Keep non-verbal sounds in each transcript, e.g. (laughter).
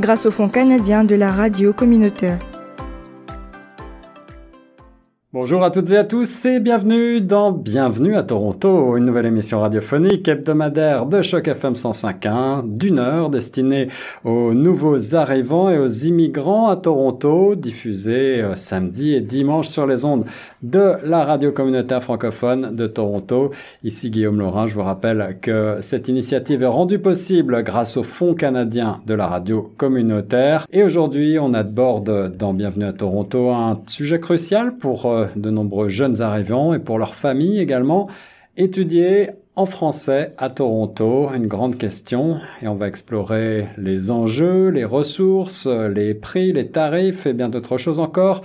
grâce au Fonds canadien de la radio communautaire. Bonjour à toutes et à tous et bienvenue dans Bienvenue à Toronto, une nouvelle émission radiophonique hebdomadaire de Choc FM 105.1 d'une heure destinée aux nouveaux arrivants et aux immigrants à Toronto, diffusée euh, samedi et dimanche sur les ondes de la radio communautaire francophone de Toronto. Ici Guillaume Laurin, je vous rappelle que cette initiative est rendue possible grâce au Fonds canadien de la radio communautaire et aujourd'hui on aborde dans Bienvenue à Toronto un sujet crucial pour euh, de nombreux jeunes arrivants et pour leurs familles également. Étudier en français à Toronto, une grande question, et on va explorer les enjeux, les ressources, les prix, les tarifs et bien d'autres choses encore.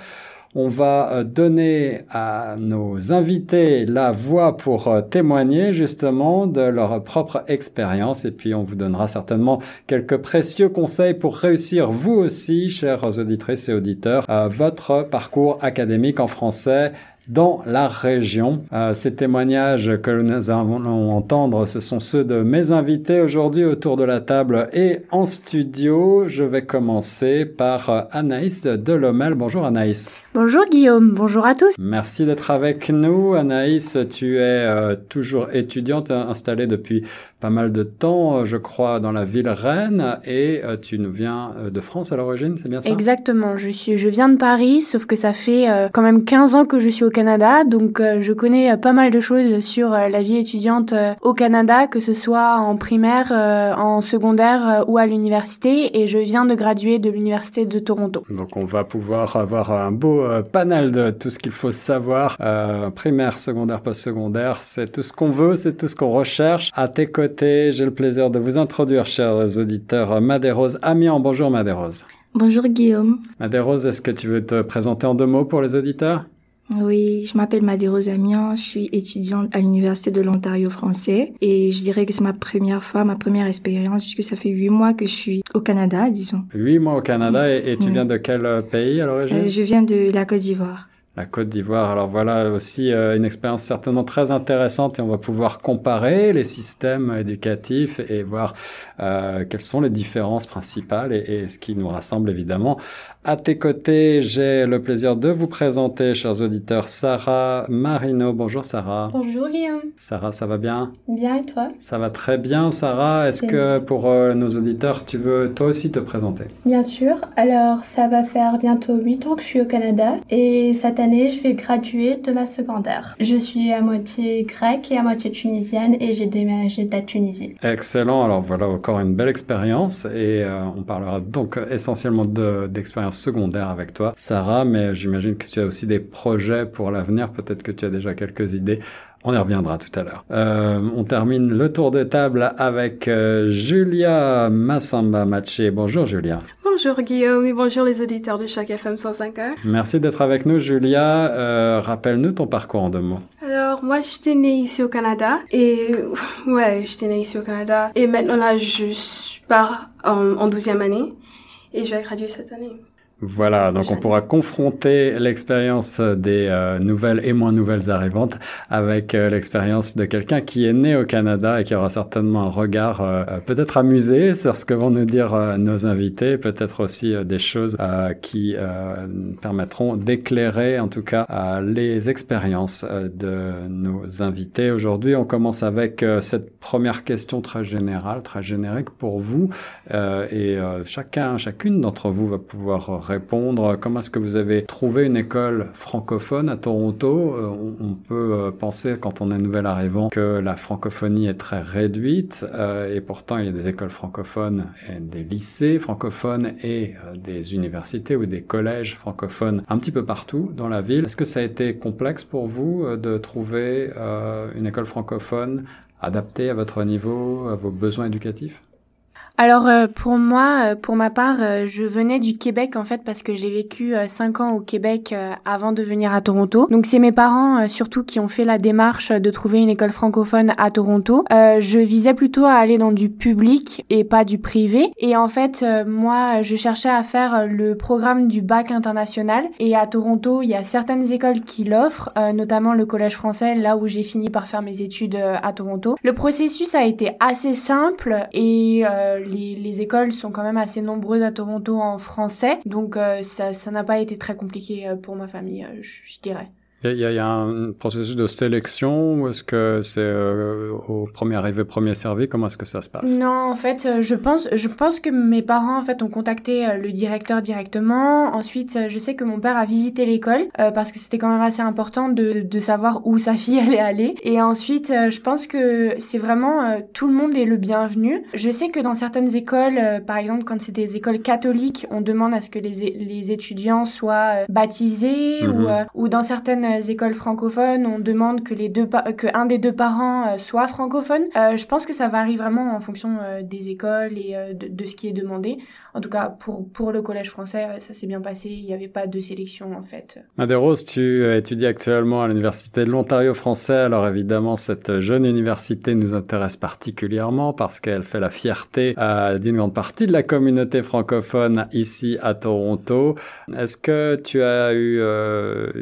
On va euh, donner à nos invités la voix pour euh, témoigner justement de leur propre expérience. Et puis on vous donnera certainement quelques précieux conseils pour réussir vous aussi, chers auditrices et auditeurs, euh, votre parcours académique en français dans la région. Euh, ces témoignages que nous allons entendre, ce sont ceux de mes invités aujourd'hui autour de la table et en studio. Je vais commencer par Anaïs Delomel. Bonjour Anaïs. Bonjour Guillaume, bonjour à tous. Merci d'être avec nous. Anaïs, tu es euh, toujours étudiante installée depuis pas mal de temps, euh, je crois, dans la ville Rennes et euh, tu nous viens de France à l'origine, c'est bien ça? Exactement, je, suis, je viens de Paris, sauf que ça fait quand même 15 ans que je suis au Canada, donc je connais pas mal de choses sur la vie étudiante au Canada, que ce soit en primaire, en secondaire ou à l'université, et je viens de graduer de l'université de Toronto. Donc on va pouvoir avoir un beau euh, panel de tout ce qu'il faut savoir. Euh, primaire, secondaire, post-secondaire, c'est tout ce qu'on veut, c'est tout ce qu'on recherche. À tes côtés, j'ai le plaisir de vous introduire, chers auditeurs, Madérose Amiens. Bonjour Madérose. Bonjour Guillaume. Madérose, est-ce que tu veux te présenter en deux mots pour les auditeurs? Oui, je m'appelle Amiens, je suis étudiante à l'Université de l'Ontario français et je dirais que c'est ma première fois, ma première expérience puisque ça fait huit mois que je suis au Canada, disons. Huit mois au Canada et, tu viens de quel euh, pays à l'origine? Euh, Je viens de la Côte d'Ivoire la Côte d'Ivoire. Alors voilà aussi euh, une expérience certainement très intéressante et on va pouvoir comparer les systèmes éducatifs et voir euh, quelles sont les différences principales et, et, ce qui nous rassemble évidemment. À tes côtés, j'ai le plaisir de vous présenter, chers auditeurs, Sarah Marino. Bonjour Sarah. Bonjour Guillaume. Sarah, ça va bien? Bien et toi? Ça va très bien Sarah. Est-ce que pour euh, nos auditeurs, tu veux toi aussi te présenter? Bien sûr. Alors ça va faire bientôt 8 ans que je suis au Canada et cette année je vais graduer de ma secondaire. Je suis à moitié grecque et à moitié tunisienne et j'ai déménagé de la Tunisie. Excellent. Alors voilà encore une belle expérience et euh, on parlera donc essentiellement d'expérience secondaire avec toi, Sarah, mais j'imagine que tu as aussi des projets pour l'avenir. Peut-être que tu as déjà quelques idées. On y reviendra tout à l'heure. Euh, on termine le tour de table avec euh, Julia Massamba Maché. Bonjour Julia. Bonjour Guillaume et bonjour les auditeurs de chaque FM 105.1. Merci d'être avec nous Julia. Euh, rappelle-nous ton parcours en deux mots. Alors moi j'étais née ici au Canada et (laughs) ouais j'étais née ici au Canada et maintenant là je pars en, en 12e année et je vais graduer cette année. Voilà, donc on pourra confronter l'expérience des euh, nouvelles et moins nouvelles arrivantes avec euh, l'expérience de quelqu'un qui est né au Canada et qui aura certainement un regard euh, peut-être amusé sur ce que vont nous dire nos invités, peut-être aussi des choses qui permettront d'éclairer en tout cas les expériences de nos invités. Aujourd'hui, on commence avec cette première question très générale, très générique pour vous et chacun, chacune d'entre vous va pouvoir répondre. Comment est-ce que vous avez trouvé une école francophone à Toronto euh, on, peut euh, penser quand on est nouvel arrivant que la francophonie est très réduite euh, et pourtant il y a des écoles francophones et des lycées francophones et des universités ou des collèges francophones un petit peu partout dans la ville. Est-ce que ça a été complexe pour vous de trouver une école francophone adaptée à votre niveau, à vos besoins éducatifs? Alors euh, pour moi, euh, pour ma part, euh, je venais du Québec en fait parce que j'ai vécu cinq ans au Québec avant de venir à Toronto. Donc c'est mes parents surtout qui ont fait la démarche de trouver une école francophone à Toronto. je visais plutôt à aller dans du public et pas du privé. Et en fait, moi, je cherchais à faire le programme du bac international. Et à Toronto, il y a certaines écoles qui l'offrent, notamment le Collège français, là où j'ai fini par faire mes études à Toronto. Le processus a été assez simple et les, écoles sont quand même assez nombreuses à Toronto en français, donc euh, ça n'a pas été très compliqué euh, pour ma famille, euh, je dirais. Il y, a un processus de sélection ou est-ce que c'est euh, au premier arrivé, premier servi? Comment est-ce que ça se passe? Non, en fait, euh, je pense, je pense que mes parents en fait ont contacté euh, le directeur directement. Ensuite, je sais que mon père a visité l'école parce que c'était quand même assez important de, de savoir où sa fille (laughs) allait aller. Et ensuite, je pense que c'est vraiment tout le monde est le bienvenu. Je sais que dans certaines écoles, par exemple, quand c'est des écoles catholiques, on demande à ce que les, les étudiants soient baptisés ou, mhm. ou dans certaines écoles francophones, on demande que les deux que un des deux parents euh, soit francophone. Euh, je pense que ça varie vraiment en fonction euh, des écoles et de, ce qui est demandé. En tout cas, pour pour le collège français, ça s'est bien passé. Il n'y avait pas de sélection en fait. Madérose, tu étudies actuellement à l'université de l'Ontario français. Alors évidemment, cette jeune université nous intéresse particulièrement parce qu'elle fait la fierté d'une grande partie de la communauté francophone ici à Toronto. Est-ce que tu as eu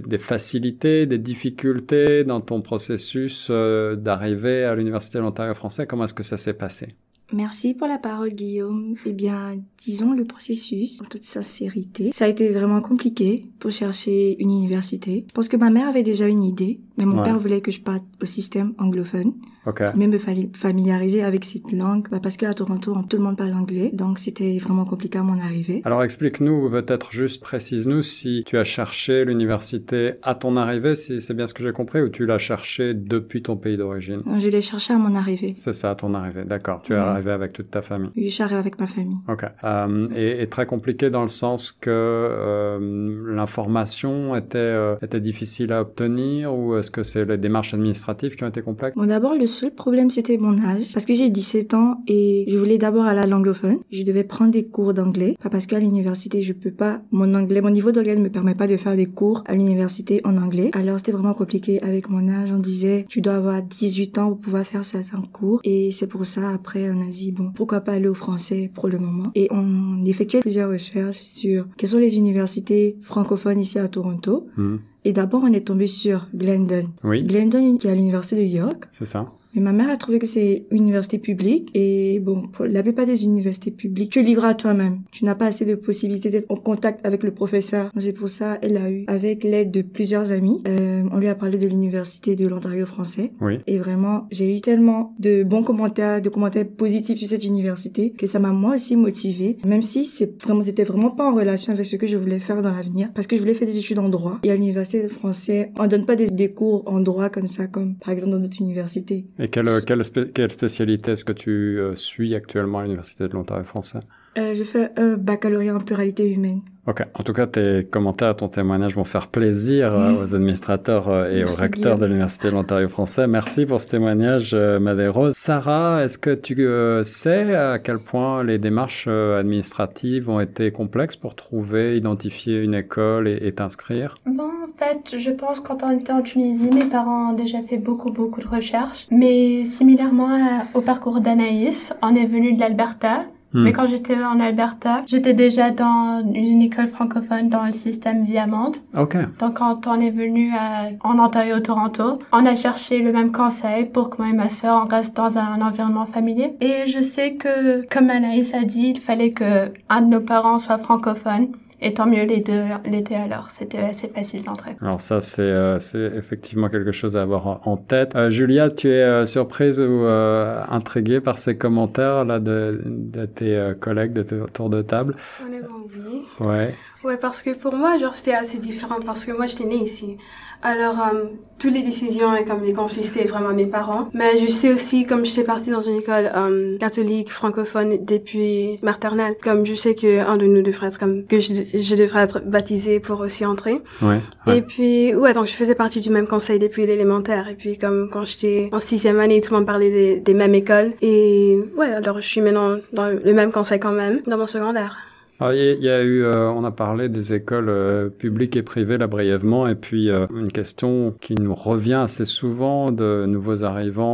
des facilités des difficultés dans ton processus euh, d'arriver à l'Université de l'Ontario français? Comment est-ce que ça s'est passé? Merci pour la parole, Guillaume. Eh bien, disons le processus, en toute sincérité. Ça a été vraiment compliqué pour chercher une université. Je pense que ma mère avait déjà une idée, mais mon père voulait que je parte au système anglophone. Okay. Même me familiariser avec cette langue, bah parce qu'à Toronto, tout le monde parle anglais, donc c'était vraiment compliqué à mon arrivée. Alors explique-nous, peut-être juste précise-nous si tu as cherché l'université à ton arrivée, si c'est bien ce que j'ai compris, ou tu l'as cherché depuis ton pays d'origine? Je l'ai cherché à mon arrivée. C'est ça, à ton arrivée, d'accord. Tu es arrivé avec toute ta famille Oui, je suis arrivé avec ma famille. Ok. Euh, et, et, très compliqué dans le sens que euh, l'information était, euh, était difficile à obtenir, ou est-ce que c'est les démarches administratives qui ont été complexes? Bon, d'abord, le seul problème, c'était mon âge. Parce que j'ai 17 ans et je voulais d'abord aller à l'anglophone. Je devais prendre des cours d'anglais. Pas parce qu'à l'université, je peux pas, mon anglais, mon niveau d'anglais ne me permet pas de faire des cours à l'université en anglais. Alors, c'était vraiment compliqué avec mon âge. On disait, tu dois avoir 18 ans pour pouvoir faire certains cours. Et c'est pour ça, après, on a dit, bon, pourquoi pas aller au français pour le moment. Et on effectuait plusieurs recherches sur quelles sont les universités francophones ici à Toronto. Hmm. Et d'abord, on est tombé sur Glendon. Oui. Glendon, qui est à l'université de York. C'est ça. Mais ma mère a trouvé que c'est une université publique et bon, pour la plupart des universités publiques, tu es livré à toi-même. Tu n'as pas assez de possibilités d'être en contact avec le professeur. C'est pour ça, elle a eu, avec l'aide de plusieurs amis, euh, on lui a parlé de l'université de l'Ontario français. Oui. Et vraiment, j'ai eu tellement de bons commentaires, de commentaires positifs sur cette université que ça m'a moi aussi motivée, même si c'est vraiment, c'était vraiment pas en relation avec ce que je voulais faire dans l'avenir, parce que je voulais faire des études en droit. Et à l'université français, on donne pas des, des cours en droit comme ça, comme par exemple dans d'autres universités. Et quelle, quelle, quelle spécialité est-ce que tu euh, suis actuellement à l'Université de l'Ontario français? Euh, Je fais un baccalauréat en pluralité humaine. Ok. En tout cas, tes commentaires, ton témoignage vont faire plaisir euh, aux administrateurs et aux recteurs de l'Université de l'Ontario français. Merci pour ce témoignage, Madérose. Sarah, est-ce que tu sais à quel point les démarches administratives ont été complexes pour trouver, identifier une école et, et t'inscrire? Bon, en fait, je pense quand on était en Tunisie, mes parents ont déjà fait beaucoup, beaucoup de recherches. Mais similairement au parcours d'Anaïs, on est venu de l'Alberta. Hmm. Mais quand j'étais en Alberta, j'étais déjà dans une école francophone dans le système Viamande. Ok. Donc quand on est venu à, en Ontario, Toronto, on a cherché le même conseil pour que moi et ma sœur on reste dans un environnement familier. Et je sais que, comme Anaïs a dit, il fallait que un de nos parents soit francophone. Et tant mieux, les deux l'étaient alors. C'était assez facile d'entrer. Alors ça, c'est euh, c'est effectivement quelque chose à avoir en tête. Euh, Julia, tu es euh, surprise ou euh, intriguée par ces commentaires là de, de tes collègues de tour de table? Honnêtement, oui. Ouais. Ouais, parce que pour moi, genre, c'était assez différent parce que moi, j'étais née ici. Alors, euh, toutes les décisions et comme les conflits, c'était vraiment mes parents. Mais je sais aussi, comme j'étais partie dans une école euh, catholique francophone depuis maternelle, comme je sais que un de nous devrait être comme que je, je devrais être baptisée pour aussi entrer. Ouais. Et puis, ouais, donc je faisais partie du même conseil depuis l'élémentaire. Et puis, comme quand j'étais en sixième année, tout le monde parlait des, des mêmes écoles. Et ouais, alors je suis maintenant dans le même conseil quand même, dans mon secondaire. Alors, il y a eu, euh, on a parlé des écoles euh, publiques et privées là brièvement, et puis euh, une question qui nous revient assez souvent de nouveaux arrivants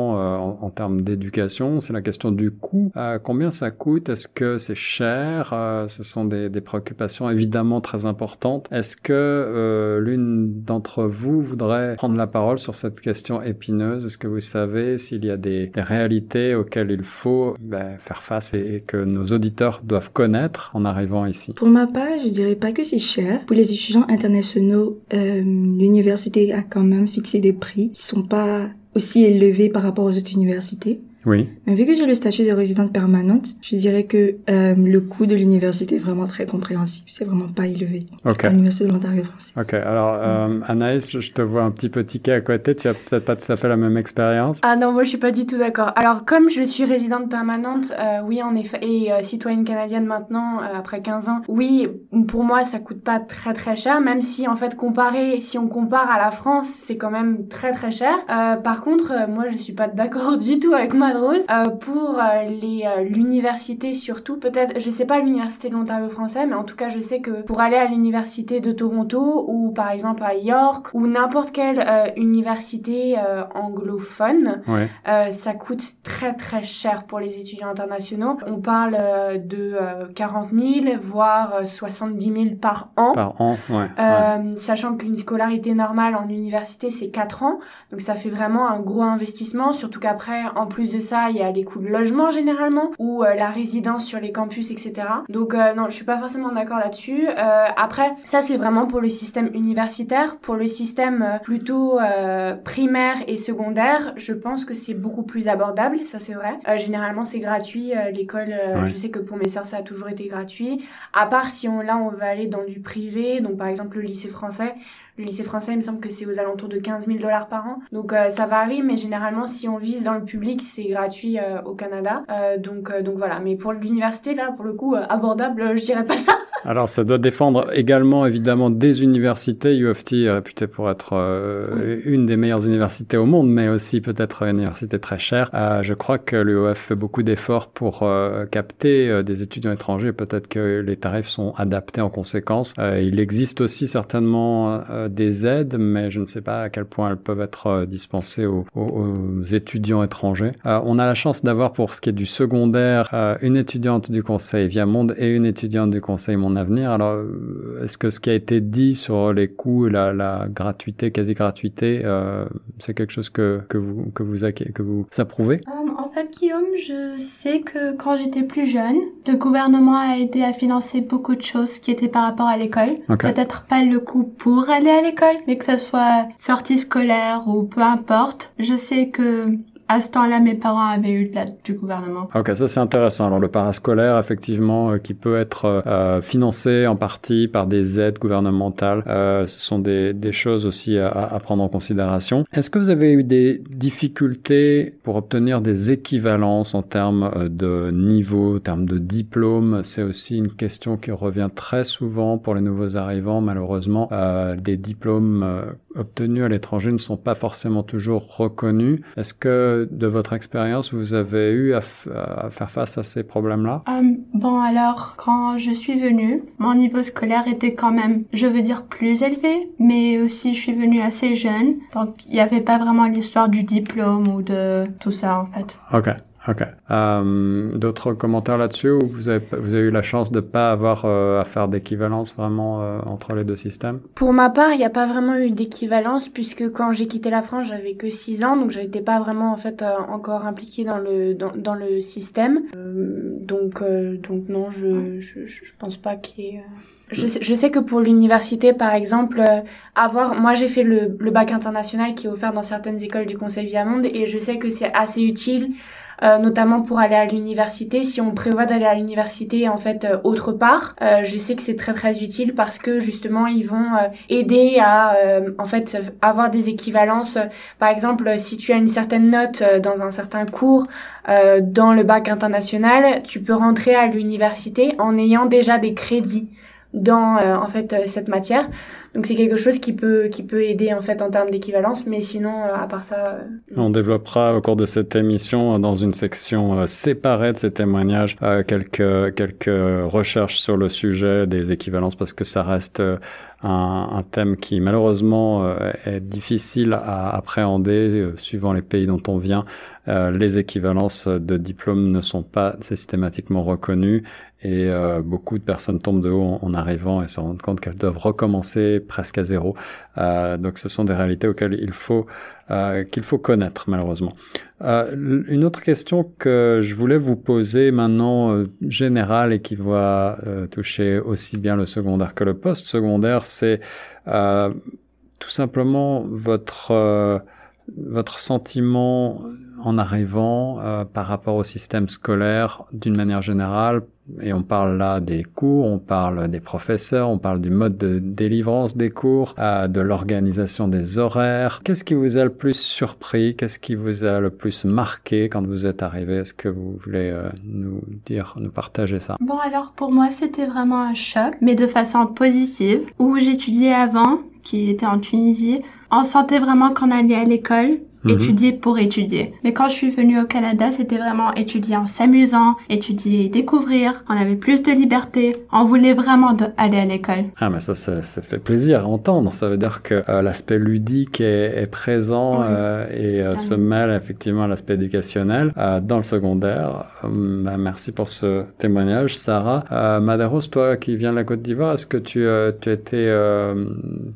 en, termes d'éducation, c'est la question du coût. combien ça coûte? Est-ce que c'est cher? Ce sont des, préoccupations évidemment très importantes. Est-ce que l'une d'entre vous voudrait prendre la parole sur cette question épineuse? Est-ce que vous savez s'il y a des, réalités auxquelles il faut ben, faire face et que nos auditeurs doivent connaître en arrivant Pour ma part, je dirais pas que c'est cher. Pour les étudiants internationaux, euh, l'université a quand même fixé des prix qui sont pas aussi élevés par rapport aux autres universités. Oui. Mais vu que j'ai le statut de résidente permanente, je dirais que euh, le coût de l'université est vraiment très compréhensible. C'est vraiment pas élevé. Ok. L'université de l'Ontario français. Ok. Alors, euh, Anaïs, je te vois un petit peu tiquer à côté. Tu as peut-être pas tout à fait la même expérience. Ah non, moi je suis pas du tout d'accord. Alors, comme je suis résidente permanente, euh, oui, en effet, et euh, citoyenne canadienne maintenant, euh, après 15 ans, oui, pour moi, ça coûte pas très très cher, même si en fait, comparé, si on compare à la France, c'est quand même très très cher. Euh, par contre, moi, je suis pas d'accord (laughs) du tout avec ma Rose. Euh, pour euh, les euh, l'université surtout, peut-être, je sais pas l'université de l'Ontario français, mais en tout cas, je sais que pour aller à l'université de Toronto ou par exemple à York ou n'importe quelle université anglophone, ouais. ça coûte très très cher pour les étudiants internationaux. On parle de 40 000 voire 70 000 par an. Par an, ouais. ouais. Sachant qu'une scolarité normale en université c'est 4 ans, donc ça fait vraiment un gros investissement, surtout qu'après, en plus de ça, il y a les coûts de logement généralement ou euh, la résidence sur les campus, etc. Donc euh, non, je suis pas forcément d'accord là-dessus. Euh, après, ça c'est vraiment pour le système universitaire. Pour le système plutôt primaire et secondaire, je pense que c'est beaucoup plus abordable, ça c'est vrai. généralement c'est gratuit. L'école, ouais. je sais que pour mes sœurs ça a toujours été gratuit. À part si on là on veut aller dans du privé, donc par exemple le lycée français. Le lycée français, il me semble que c'est aux alentours de 15 000 dollars par an. Donc euh, ça varie, mais généralement, si on vise dans le public, c'est gratuit euh, au Canada. Euh, donc, donc voilà. Mais pour l'université, là, pour le coup, abordable, je dirais pas ça. Alors ça doit défendre également évidemment des universités. UFT est réputé pour être oui. une des meilleures universités au monde, mais aussi peut-être une université très chère. je crois que l'UOF fait beaucoup d'efforts pour capter des étudiants étrangers. Peut-être que les tarifs sont adaptés en conséquence. il existe aussi certainement des aides, mais je ne sais pas à quel point elles peuvent être dispensées aux, aux, aux étudiants étrangers. Euh, on a la chance d'avoir pour ce qui est du secondaire euh, une étudiante du conseil Via Monde et une étudiante du conseil Mon Avenir. Alors, euh, est-ce que ce qui a été dit sur les coûts, la, la gratuité, quasi-gratuité, euh, c'est quelque chose que, que, vous, que, vous, que vous approuvez? Um, En fait, Guillaume, je sais que quand j'étais plus jeune, le gouvernement a aidé à financer beaucoup de choses qui étaient par rapport à l'école. Okay. Peut-être pas le coût pour aller à l'école, mais que ce soit sortie scolaire ou peu importe. Je sais que à ce temps-là, mes parents avaient eu de l'aide du gouvernement. Ok, ça c'est intéressant. Alors le parascolaire, effectivement, euh, qui peut être euh, financé en partie par des aides gouvernementales, euh, ce sont des, des choses aussi à, prendre en considération. Est-ce que vous avez eu des difficultés pour obtenir des équivalences en termes de niveau, en termes de diplôme? C'est aussi une question qui revient très souvent pour les nouveaux arrivants. Malheureusement, euh, des diplômes obtenus à l'étranger ne sont pas forcément toujours reconnus. Est-ce que de votre expérience, vous avez eu à, à, faire face à ces problèmes-là? Um, Bon, alors, quand je suis venue, mon niveau scolaire était quand même, je veux dire, plus élevé, mais aussi je suis venue assez jeune, donc il n'y avait pas vraiment l'histoire du diplôme ou de tout ça, en fait. Ok. Ok. Euh, D'autres commentaires là-dessus ou vous avez, vous avez eu la chance de pas avoir euh, à faire d'équivalence vraiment euh, entre les deux systèmes? Pour ma part, il n'y a pas vraiment eu d'équivalence puisque quand j'ai quitté la France, j'avais que 6 ans, donc j'étais pas vraiment en fait encore impliquée dans le dans, le système. donc donc non, je, je je pense pas qu'il y ait je sais, je sais, que pour l'université, par exemple, euh, avoir, moi j'ai fait le, le, bac international qui est offert dans certaines écoles du Conseil Viamonde et je sais que c'est assez utile notamment pour aller à l'université. Si on prévoit d'aller à l'université en fait autre part, je sais que c'est très très utile parce que justement ils vont aider à en fait avoir des équivalences. Par exemple, si tu as une certaine note dans un certain cours dans le bac international, tu peux rentrer à l'université en ayant déjà des crédits dans euh, en fait euh, cette matière. Donc c'est quelque chose qui peut qui peut aider en fait en termes d'équivalence, mais sinon euh, à part ça. On développera au cours de cette émission dans une section séparée de ces témoignages quelques quelques recherches sur le sujet des équivalences parce que ça reste un, un, thème qui malheureusement est difficile à appréhender suivant les pays dont on vient. les équivalences de diplômes ne sont pas systématiquement reconnues et euh, beaucoup de personnes tombent de haut en, arrivant et se rendent compte qu'elles doivent recommencer presque à zéro. Euh, donc ce sont des réalités auxquelles il faut euh, qu'il faut connaître malheureusement. Euh, une autre question que je voulais vous poser maintenant euh, générale et qui va toucher aussi bien le secondaire que le post-secondaire, c'est tout simplement votre votre sentiment en arrivant par rapport au système scolaire d'une manière générale et on parle là des cours, on parle des professeurs, on parle du mode de délivrance des cours, euh, de l'organisation des horaires. Qu'est-ce qui vous a le plus surpris? Qu'est-ce qui vous a le plus marqué quand vous êtes arrivé? Est-ce que vous voulez euh, nous dire, nous partager ça? Bon alors pour moi c'était vraiment un choc, mais de façon positive. Où j'étudiais avant, qui était en Tunisie, on sentait vraiment qu'on allait à l'école Mhm. étudier pour étudier. Mais quand je suis venue au Canada, c'était vraiment étudier en s'amusant, étudier et découvrir. On avait plus de liberté. On voulait vraiment aller à l'école. Ah, mais ça, ça, fait plaisir à entendre. Ça veut dire que euh, l'aspect ludique est, est présent euh, et euh, se mêle effectivement à l'aspect éducationnel dans le secondaire. Bah, merci pour ce témoignage, Sarah. Madaros, toi qui viens de la Côte d'Ivoire, est-ce que tu, tu, as été,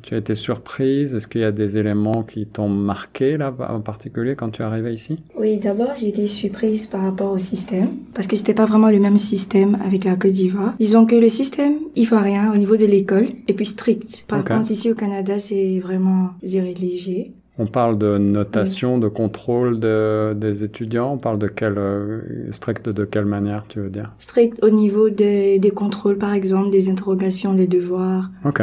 tu as été surprise? Est-ce qu'il y a des éléments qui t'ont marqué là en particulier quand tu es ici Oui, d'abord j'ai été surprise par rapport au système parce que c'était pas vraiment le même système avec la Côte d'Ivoire. Disons que le système ivoirien au niveau de l'école est plus strict. Par contre ici au Canada c'est vraiment zéro léger. On parle de notation, de contrôle de, des étudiants. On parle de quel euh, strict de quelle manière, tu veux dire? Strict au niveau des, des contrôles, par exemple, des interrogations, des devoirs. Ok.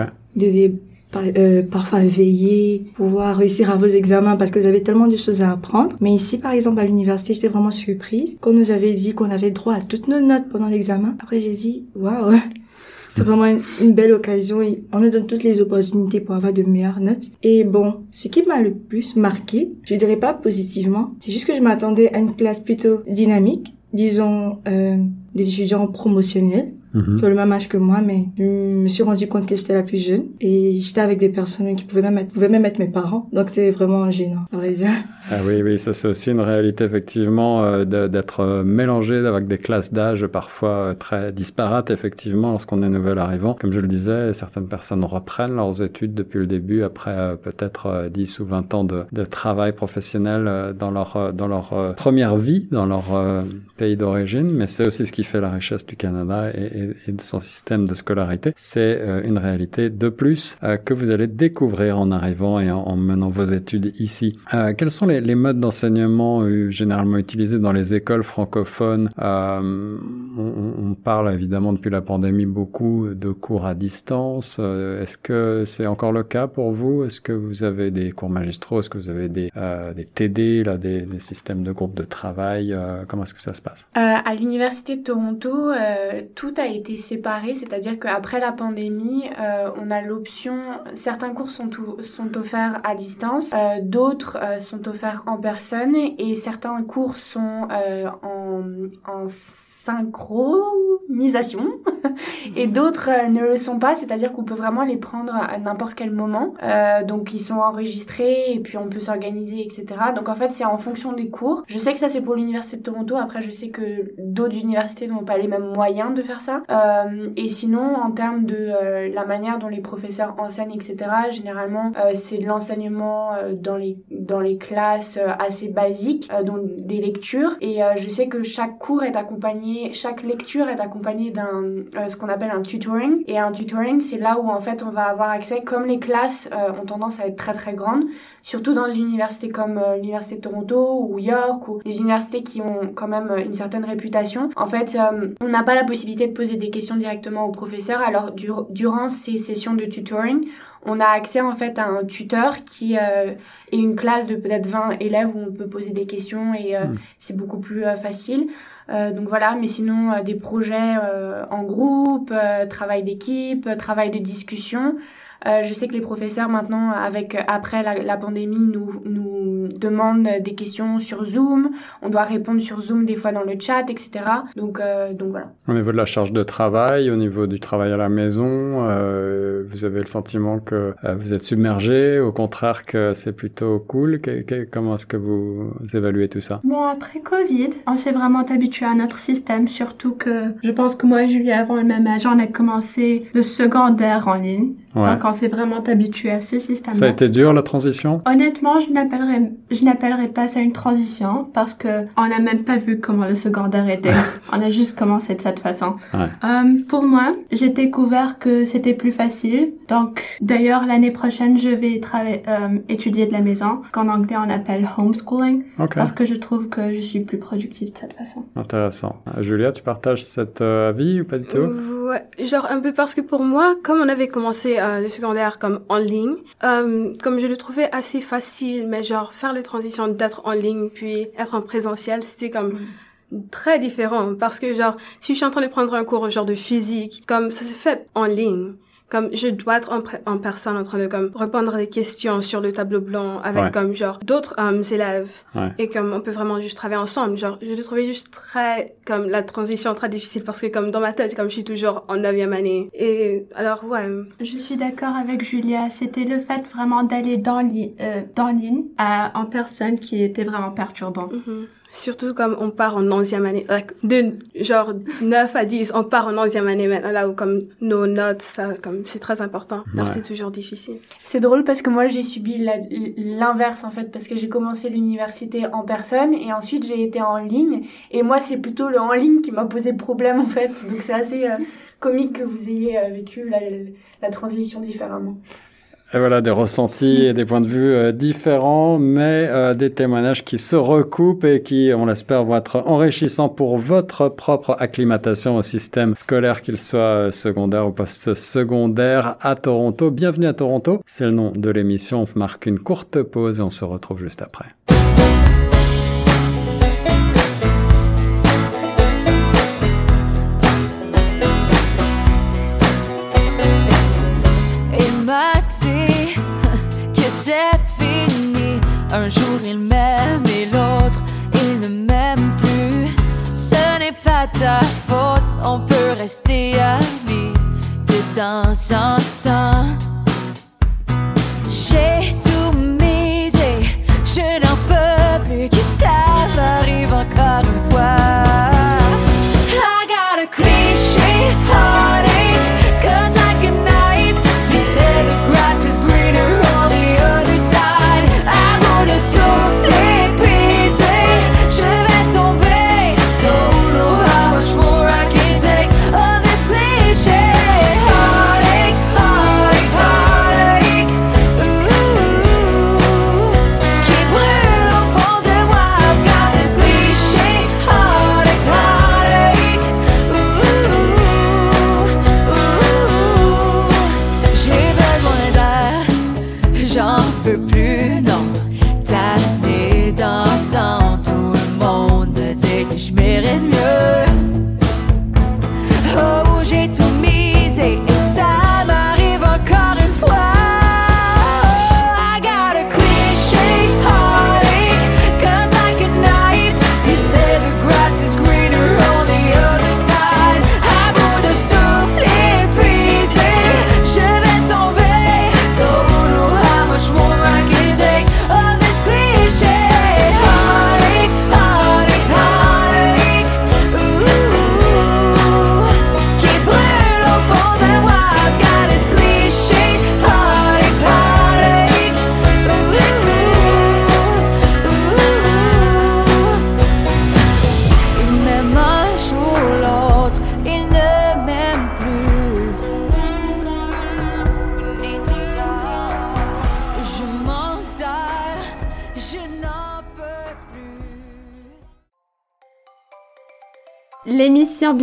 Devez euh, parfois veiller, pouvoir réussir à vos examens parce que vous avez tellement de choses à apprendre. Mais ici, par exemple, à l'université, j'étais vraiment surprise. Quand nous avait dit qu'on avait droit à toutes nos notes pendant l'examen, après j'ai dit, waouh, (laughs) c'est vraiment une, belle occasion et on nous donne toutes les opportunités pour avoir de meilleures notes. Et bon, ce qui m'a le plus marqué, je dirais pas positivement, c'est juste que je m'attendais à une classe plutôt dynamique, disons euh, des étudiants promotionnels Mhm. qui ont le même âge que moi, mais je me suis rendu compte que j'étais la plus jeune et j'étais avec des personnes qui pouvaient même être, pouvaient même être mes parents. Donc c'est vraiment gênant, à vrai dire. Ah oui, oui, ça c'est aussi une réalité effectivement euh, d'être euh, mélangé avec des classes d'âge parfois euh, très disparates effectivement lorsqu'on est nouvel arrivant. Comme je le disais, certaines personnes reprennent leurs études depuis le début après peut-être 10 ou 20 ans de, de travail professionnel dans leur dans leur première vie dans leur pays d'origine, mais c'est aussi ce qui fait la richesse du Canada et, et, de son système de scolarité. C'est euh, une réalité de plus euh, que vous allez découvrir en arrivant et en, menant vos études ici. Euh, quels sont les, modes d'enseignement généralement utilisés dans les écoles francophones? On, parle évidemment depuis la pandémie beaucoup de cours à distance. Est-ce que c'est encore le cas pour vous? Est-ce que vous avez des cours magistraux? Est-ce que vous avez des, TD, là, des, des, systèmes de groupes de travail? Comment est-ce que ça se passe? À l'université de Toronto, tout a été séparé, c'est-à-dire qu'après la pandémie, euh, on a l'option, certains cours sont, sont offerts à distance, euh, d'autres euh, sont offerts en personne et certains cours sont en, en synchronisation (laughs) et d'autres euh, ne le sont pas, c'est-à-dire qu'on peut vraiment les prendre à n'importe quel moment. Euh, donc ils sont enregistrés et puis on peut s'organiser, etc. Donc en fait c'est en fonction des cours. Je sais que ça c'est pour l'université de Toronto. Après je sais que d'autres universités n'ont pas les mêmes moyens de faire ça. Euh, et sinon en termes de la manière dont les professeurs enseignent, etc. Généralement c'est de l'enseignement dans les dans les classes assez basiques, donc des lectures. Et je sais que chaque cours est accompagné chaque lecture est accompagnée d'un ce qu'on appelle un tutoring. Et un tutoring, c'est là où en fait on va avoir accès, comme les classes ont tendance à être très très grandes, surtout dans une université comme l'université de Toronto ou York ou des universités qui ont quand même une certaine réputation. En fait, on n'a pas la possibilité de poser des questions directement au professeur. Alors durant ces sessions de tutoring, on a accès en fait à un tuteur qui euh, est une classe de peut-être 20 élèves où on peut poser des questions et euh, hmm. c'est beaucoup plus euh, facile. Donc voilà, mais sinon des projets en groupe, travail d'équipe, travail de discussion. Euh, je sais que les professeurs maintenant, avec après la, la, pandémie, nous nous demandent des questions sur Zoom. On doit répondre sur Zoom des fois dans le chat, etc. Donc euh, donc voilà. Au niveau de la charge de travail, au niveau du travail à la maison, euh, vous avez le sentiment que euh, vous êtes submergé, au contraire que c'est plutôt cool? comment est-ce que vous évaluez tout ça? Bon après Covid, on s'est vraiment habitué à notre système, surtout que je pense que moi et Julie avons le même âge, on a commencé le secondaire en ligne. Donc on s'est vraiment habitué à ce système. Ça a été dur la transition? Honnêtement, je n'appellerais je n'appellerais pas ça une transition parce que on n'a même pas vu comment le secondaire était. (laughs) on a juste commencé de cette façon. Ouais. Euh, pour moi, j'ai découvert que c'était plus facile. Donc d'ailleurs l'année prochaine, je vais travailler euh, étudier de la maison, qu'en anglais on appelle homeschooling parce que je trouve que je suis plus productive de cette façon. Intéressant. Julia, tu partages cet euh, avis ou pas du tout? Ouais, genre un peu parce que pour moi, comme on avait commencé euh, le secondaire comme en ligne, euh, comme je le trouvais assez facile, mais genre faire la transition d'être en ligne puis être en présentiel, c'était comme très différent parce que genre si je suis en train de prendre un cours genre de physique, comme ça se fait en ligne comme je dois être en, en, personne en train de comme répondre à des questions sur le tableau blanc avec comme genre d'autres euh, élèves et comme on peut vraiment juste travailler ensemble. Genre je le trouvais juste très comme la transition très difficile parce que comme dans ma tête comme je suis toujours en neuvième année. Et alors ouais. Je suis d'accord avec Julia. C'était le fait vraiment d'aller dans, euh, dans ligne en personne qui était vraiment perturbant. Mm-hmm. Surtout comme on part en onzième année, de genre 9 à 10, on part en onzième année maintenant, là où comme nos notes, ça, comme c'est très important. Alors c'est toujours difficile. C'est drôle parce que moi j'ai subi l'inverse en fait, parce que j'ai commencé l'université en personne et ensuite j'ai été en ligne. Et moi c'est plutôt le en ligne qui m'a posé problème en fait. Donc c'est assez euh, comique que vous ayez euh, vécu la, la transition différemment. Et voilà, des ressentis et des points de vue euh, différents, mais euh, des témoignages qui se recoupent et qui, on l'espère, vont être enrichissants pour votre propre acclimatation au système scolaire, qu'il soit euh, secondaire ou post-secondaire à Toronto. Bienvenue à Toronto, c'est le nom de l'émission. On marque une courte pause et on se retrouve juste après. Ta faute, on peut rester amis de temps en temps. J'ai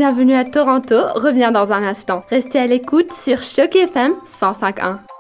Bienvenue à Toronto revient dans un instant. Restez à l'écoute sur Choc FM 105.1.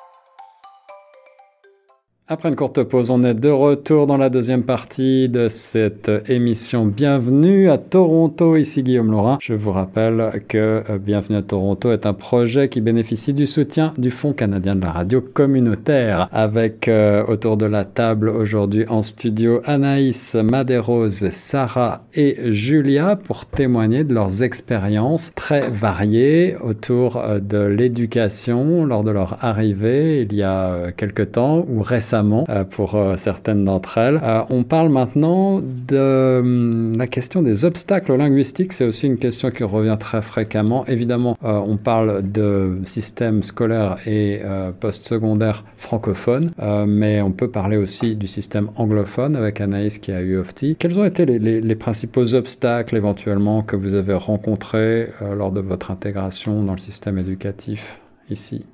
Après une courte pause, on est de retour dans la deuxième partie de cette émission Bienvenue à Toronto. Ici Guillaume Laurent. Je vous rappelle que euh, Bienvenue à Toronto est un projet qui bénéficie du soutien du Fonds canadien de la radio communautaire. Avec euh, autour de la table aujourd'hui en studio Anaïs, Madérose, Sarah et Julia pour témoigner de leurs expériences très variées autour euh, de l'éducation lors de leur arrivée il y a quelque temps ou récemment euh, pour euh, certaines d'entre elles. Euh, on parle maintenant de hum, la question des obstacles linguistiques. C'est aussi une question qui revient très fréquemment. Évidemment, on parle de système scolaire et postsecondaire francophone, mais on peut parler aussi du système anglophone avec Anaïs qui a eu OFTI. Quels ont été les, principaux obstacles éventuellement que vous avez rencontrés lors de votre intégration dans le système éducatif ici?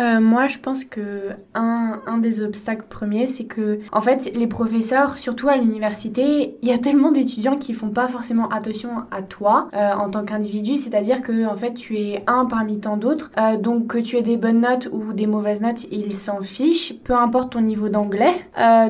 Euh, moi, je pense que un, un des obstacles premiers, c'est que, en fait, les professeurs, surtout à l'université, il y a tellement d'étudiants qui font pas forcément attention à toi euh, en tant qu'individu. C'est-à-dire que, en fait, tu es un parmi tant d'autres. Euh, donc, que tu aies des bonnes notes ou des mauvaises notes, ils s'en fichent, peu importe ton niveau d'anglais.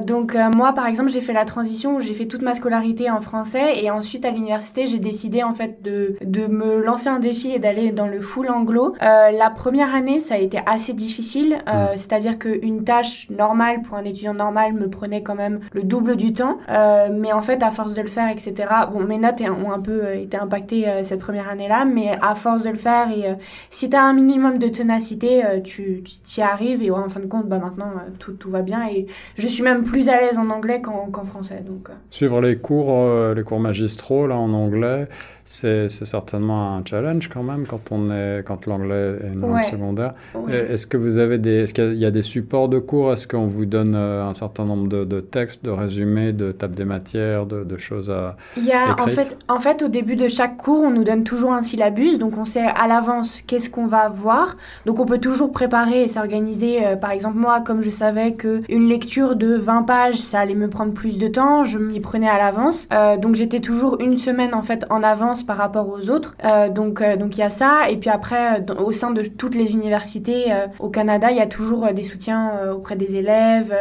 Donc, moi, par exemple, j'ai fait la transition où j'ai fait toute ma scolarité en français et ensuite à l'université, j'ai décidé en fait de, de me lancer un défi et d'aller dans le full anglo. La première année, ça a été assez difficile, euh, c'est-à-dire qu'une tâche normale pour un étudiant normal me prenait quand même le double du temps, euh, mais en fait à force de le faire, etc. Bon, mes notes ont un peu euh, été impactées cette première année-là, mais à force de le faire et si tu as un minimum de ténacité, tu t'y arrives et ouais, en fin de compte, bah maintenant tout, tout va bien et je suis même plus à l'aise en anglais qu'en français. Donc. Suivre les cours, les cours magistraux là en anglais, c'est certainement un challenge quand même quand on est quand l'anglais est une langue Ouais. secondaire. Ouais. Est-ce que vous avez des est-ce qu'il y a des supports de cours? Est-ce qu'on vous donne euh, un certain nombre de, de textes, de résumés, de tables des matières, de, de choses à Il y a, en fait, en fait, au début de chaque cours, on nous donne toujours un syllabus, donc on sait à l'avance qu'est-ce qu'on va voir. Donc on peut toujours préparer et s'organiser. Euh, par exemple, moi, comme je savais que une lecture de 20 pages, ça allait me prendre plus de temps, je m'y prenais à l'avance. Euh, donc j'étais toujours une semaine en fait en avance par rapport aux autres. Euh, donc euh, donc il y a ça. Et puis après, euh, dans- au sein de toutes les universités euh, au Canada, il y a toujours des soutiens auprès des élèves.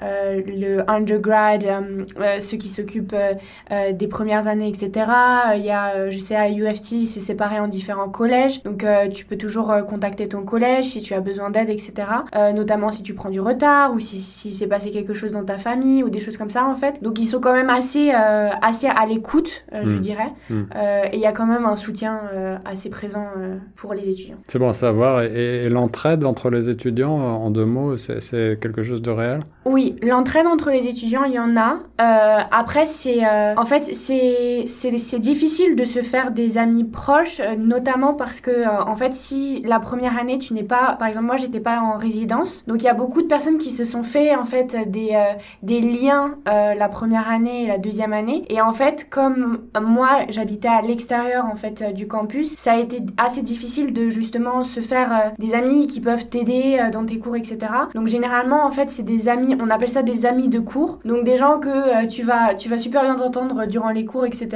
le undergrad, ceux qui s'occupent des premières années, etc. Il y a, je sais, à UFT, c'est séparé en différents collèges. Donc, tu peux toujours contacter ton collège si tu as besoin d'aide, etc. Notamment si tu prends du retard ou si, si s'est passé quelque chose dans ta famille ou des choses comme ça, en fait. Donc, ils sont quand même assez, assez à l'écoute, je Mm. dirais. Mm. Euh, et il y a quand même un soutien euh, assez présent euh, pour les étudiants. C'est bon à savoir. Et, et l'entraide entre les étudiants, en deux mots, c'est quelque chose de réel? Oui, l'entraide entre les étudiants, il y en a. Après, c'est en fait c'est difficile de se faire des amis proches, notamment parce que en fait si la première année tu n'es pas, par exemple moi j'étais pas en résidence, donc il y a beaucoup de personnes qui se sont fait en fait des euh, des liens euh, la première année et la deuxième année, et en fait comme moi j'habitais à l'extérieur en fait euh, du campus, ça a été assez difficile de justement se faire euh, des amis qui peuvent t'aider euh, dans tes cours, etc. Donc généralement en fait c'est des amis, on appelle ça des amis de cours, donc des gens que tu vas tu vas super bien t'entendre durant les cours, etc.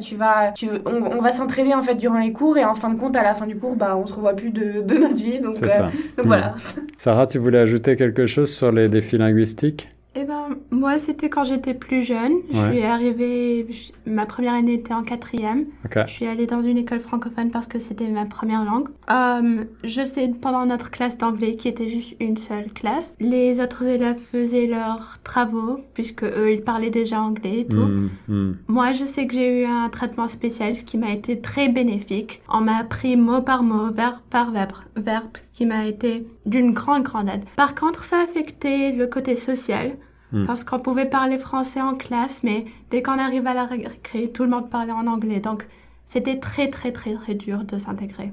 Tu vas tu, on, on va s'entraider en fait durant les cours et en fin de compte à la fin du cours bah on se revoit plus de, de notre vie, donc, C'est euh, (laughs) donc voilà. Sarah, tu voulais ajouter quelque chose sur les défis linguistiques? Eh ben, moi, c'était quand j'étais plus jeune. Je suis arrivée, je- ma première année était en quatrième. Je suis allée dans une école francophone parce que c'était ma première langue. Euh, je sais, pendant notre classe d'anglais, qui était juste une seule classe, les autres élèves faisaient leurs travaux, puisque eux, ils parlaient déjà anglais et tout. Mm, mm. Moi, je sais que j'ai eu un traitement spécial, ce qui m'a été très bénéfique. On m'a appris mot par mot, verbe par verbe, verbe, ce qui m'a été d'une grande, grande aide. Par contre, ça a affecté le côté social, Hmm. parce qu'on pouvait parler français en classe, mais dès qu'on arrive à la récré, tout le monde parlait en anglais. Donc, c'était très, très, très, très dur de s'intégrer.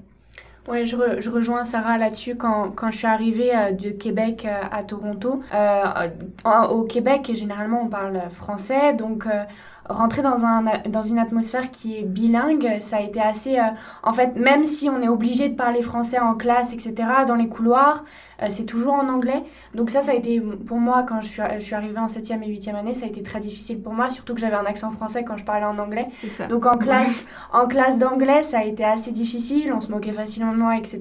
Ouais, je, re- je rejoins Sarah là-dessus. Quand, quand je suis arrivée euh, de Québec euh, à Toronto, euh, en- au Québec, généralement, on parle français. Donc, euh, rentrer dans, un, dans une atmosphère qui est bilingue, ça a été assez... en fait, même si on est obligé de parler français en classe, etc., dans les couloirs, c'est toujours en anglais. Donc ça, ça a été pour moi, quand je suis, je suis arrivée en 7e et 8e année, ça a été très difficile pour moi, surtout que j'avais un accent français quand je parlais en anglais. Donc en classe, en classe d'anglais, ça a été assez difficile, on se moquait facilement de moi, etc.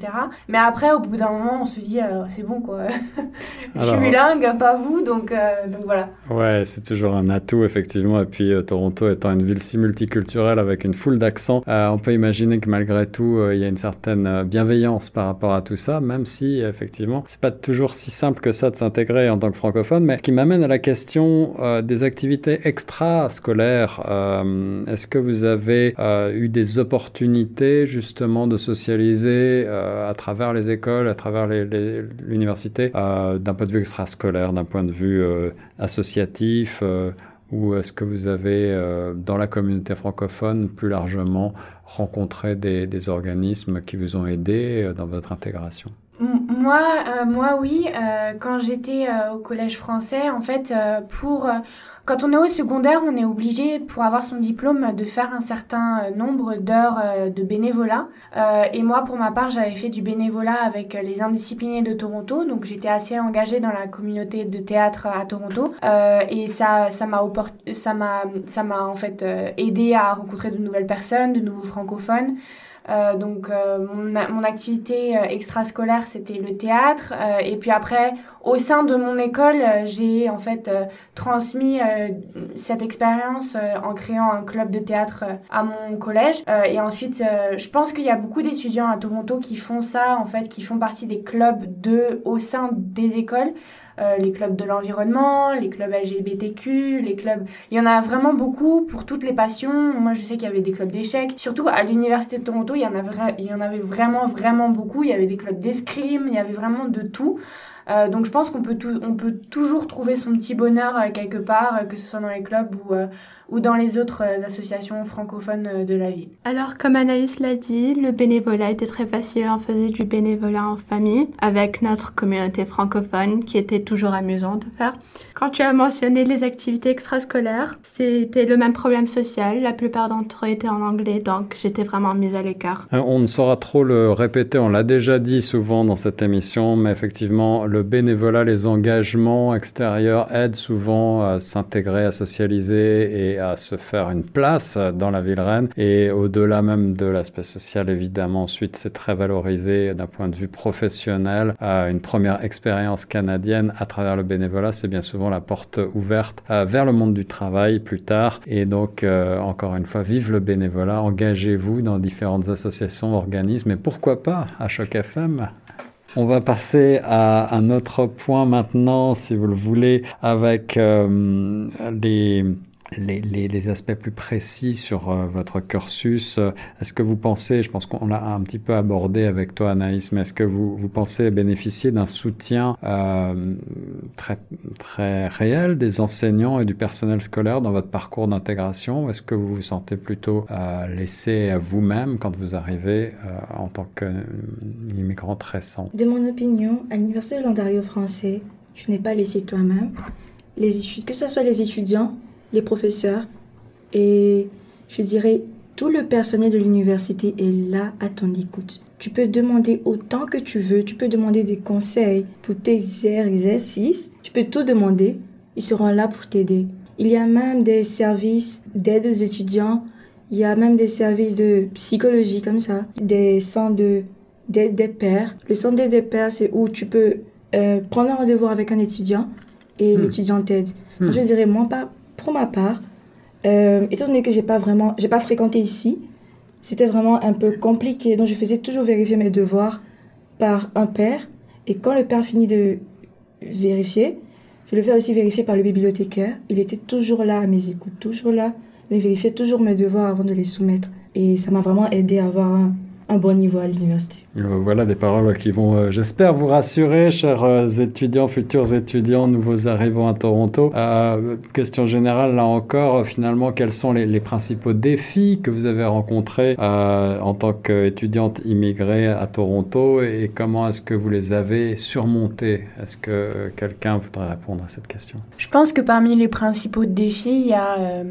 Mais après, au bout d'un moment, on se dit, euh, c'est bon quoi. (laughs) je suis bilingue, pas vous, donc, euh, donc voilà. Ouais, c'est toujours un atout, effectivement. Et puis Toronto étant une ville si multiculturelle avec une foule d'accents, on peut imaginer que malgré tout, il y a une certaine bienveillance par rapport à tout ça, même si effectivement, c'est pas toujours si simple que ça de s'intégrer en tant que francophone, mais ce qui m'amène à la question euh, des activités extra-scolaires. Euh, est-ce que vous avez euh, eu des opportunités justement de socialiser à travers les écoles, à travers l'université, d'un point de vue extrascolaire, d'un point de vue associatif ou est-ce que vous avez, dans la communauté francophone, plus largement, rencontré des organismes qui vous ont aidé dans votre intégration? Moi, euh, moi oui, euh, quand j'étais euh, au collège français, en fait, pour quand on est au secondaire, on est obligé, pour avoir son diplôme, de faire un certain nombre d'heures de bénévolat. et moi, pour ma part, j'avais fait du bénévolat avec les indisciplinés de Toronto, donc j'étais assez engagée dans la communauté de théâtre à Toronto. et ça, ça m'a, ça m'a, ça m'a en fait aidé à rencontrer de nouvelles personnes, de nouveaux francophones. Euh, donc euh, mon, mon, activité euh, extrascolaire c'était le théâtre. Et puis après au sein de mon école j'ai en fait transmis cette expérience en créant un club de théâtre à mon collège. Et ensuite je pense qu'il y a beaucoup d'étudiants à Toronto qui font ça en fait qui font partie des clubs de au sein des écoles euh, les clubs de l'environnement, les clubs LGBTQ, les clubs... Il y en a vraiment beaucoup pour toutes les passions. Moi, je sais qu'il y avait des clubs d'échecs. Surtout à l'Université de Toronto, il y, en avait, il y en avait vraiment, vraiment beaucoup. Il y avait des clubs d'escrime, il y avait vraiment de tout. Euh, donc je pense qu'on peut, on peut toujours trouver son petit bonheur euh, quelque part, que ce soit dans les clubs ou, ou dans les autres euh, associations francophones euh, de la ville. Alors, comme Anaïs l'a dit, le bénévolat était très facile. On faisait du bénévolat en famille avec notre communauté francophone qui était toujours amusant de faire. Quand tu as mentionné les activités extrascolaires, c'était le même problème social. La plupart d'entre eux étaient en anglais, donc j'étais vraiment mise à l'écart. Euh, on ne saura trop le répéter, on l'a déjà dit souvent dans cette émission, mais effectivement, le bénévolat, les engagements extérieurs aident souvent à s'intégrer, à socialiser et à se faire une place dans la ville reine. Et au-delà même de l'aspect social, évidemment, ensuite, c'est très valorisé d'un point de vue professionnel. Euh, une première expérience canadienne à travers le bénévolat, c'est bien souvent la porte ouverte euh, vers le monde du travail plus tard. Et donc, euh, encore une fois, vive le bénévolat, engagez-vous dans différentes associations, organismes, et pourquoi pas à Choc FM on va passer à un autre point maintenant, si vous le voulez, avec les les, aspects plus précis sur euh, votre cursus. Est-ce que vous pensez, je pense qu'on l'a un petit peu abordé avec toi Anaïs, mais est-ce que vous, vous pensez bénéficier d'un soutien euh, très, très réel des enseignants et du personnel scolaire dans votre parcours d'intégration ou est-ce que vous vous sentez plutôt euh, laissé à vous-même quand vous arrivez euh, en tant qu'immigrante récent De mon opinion, à l'Université de l'Ontario français, je n'ai pas laissé toi-même. Les, que ce soit les étudiants les professeurs et je dirais tout le personnel de l'université est là à ton écoute. Tu peux demander autant que tu veux, tu peux demander des conseils pour tes exercices, tu peux tout demander, ils seront là pour t'aider. Il y a même des services d'aide aux étudiants, il y a même des services de psychologie comme ça, des centres d'aide des pairs. Le centre d'aide des pairs, c'est où tu peux euh, prendre un rendez-vous avec un étudiant et hmm. l'étudiant t'aide. Hmm. Je dirais, moi, pas, pour ma part, euh, étant donné que j'ai pas vraiment, j'ai pas fréquenté ici, c'était vraiment un peu compliqué. Donc je faisais toujours vérifier mes devoirs par un père. Et quand le père finit de vérifier, je le fais aussi vérifier par le bibliothécaire. Il était toujours là à mes écoutes, toujours là. Il vérifiait toujours mes devoirs avant de les soumettre. Et ça m'a vraiment aidé à avoir un, un bon niveau à l'université. Euh, voilà des paroles qui vont, euh, j'espère, vous rassurer, chers euh, étudiants, futurs étudiants, nouveaux arrivants à Toronto. question générale, là encore, finalement, quels sont les, principaux défis que vous avez rencontrés en tant qu'étudiante immigrée à Toronto et, comment est-ce que vous les avez surmontés? Est-ce que quelqu'un voudrait répondre à cette question? Je pense que parmi les principaux défis, il y a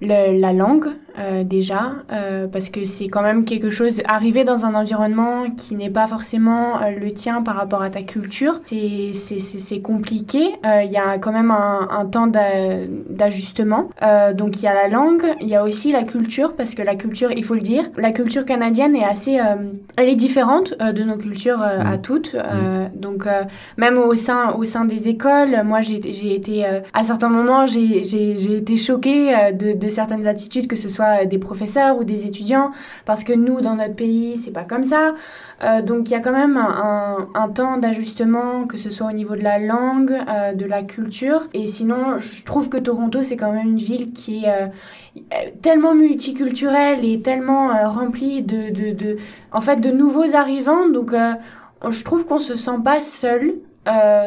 la langue euh, déjà, euh, parce que c'est quand même quelque chose, arriver dans un environnement qui n'est pas forcément euh, le tien par rapport à ta culture, c'est- compliqué. Il y a quand même un, un temps d'a- d'ajustement. Donc il y a la langue, il y a aussi la culture, parce que la culture, il faut le dire, la culture canadienne est assez, elle est différente de nos cultures à Mm. toutes. Euh, Donc même au sein, au sein des écoles, moi j'ai été, à certains moments, j'ai été choquée de, de certaines attitudes, que ce soit des professeurs ou des étudiants, parce que nous, dans notre pays, c'est pas comme ça. Euh, donc il y a quand même un, temps d'ajustement, que ce soit au niveau de la langue, euh, de la culture. Et sinon, je trouve que Toronto, c'est quand même une ville qui est euh, tellement multiculturelle et tellement remplie de, de, de, en fait, de nouveaux arrivants. Donc je trouve qu'on se sent pas seul.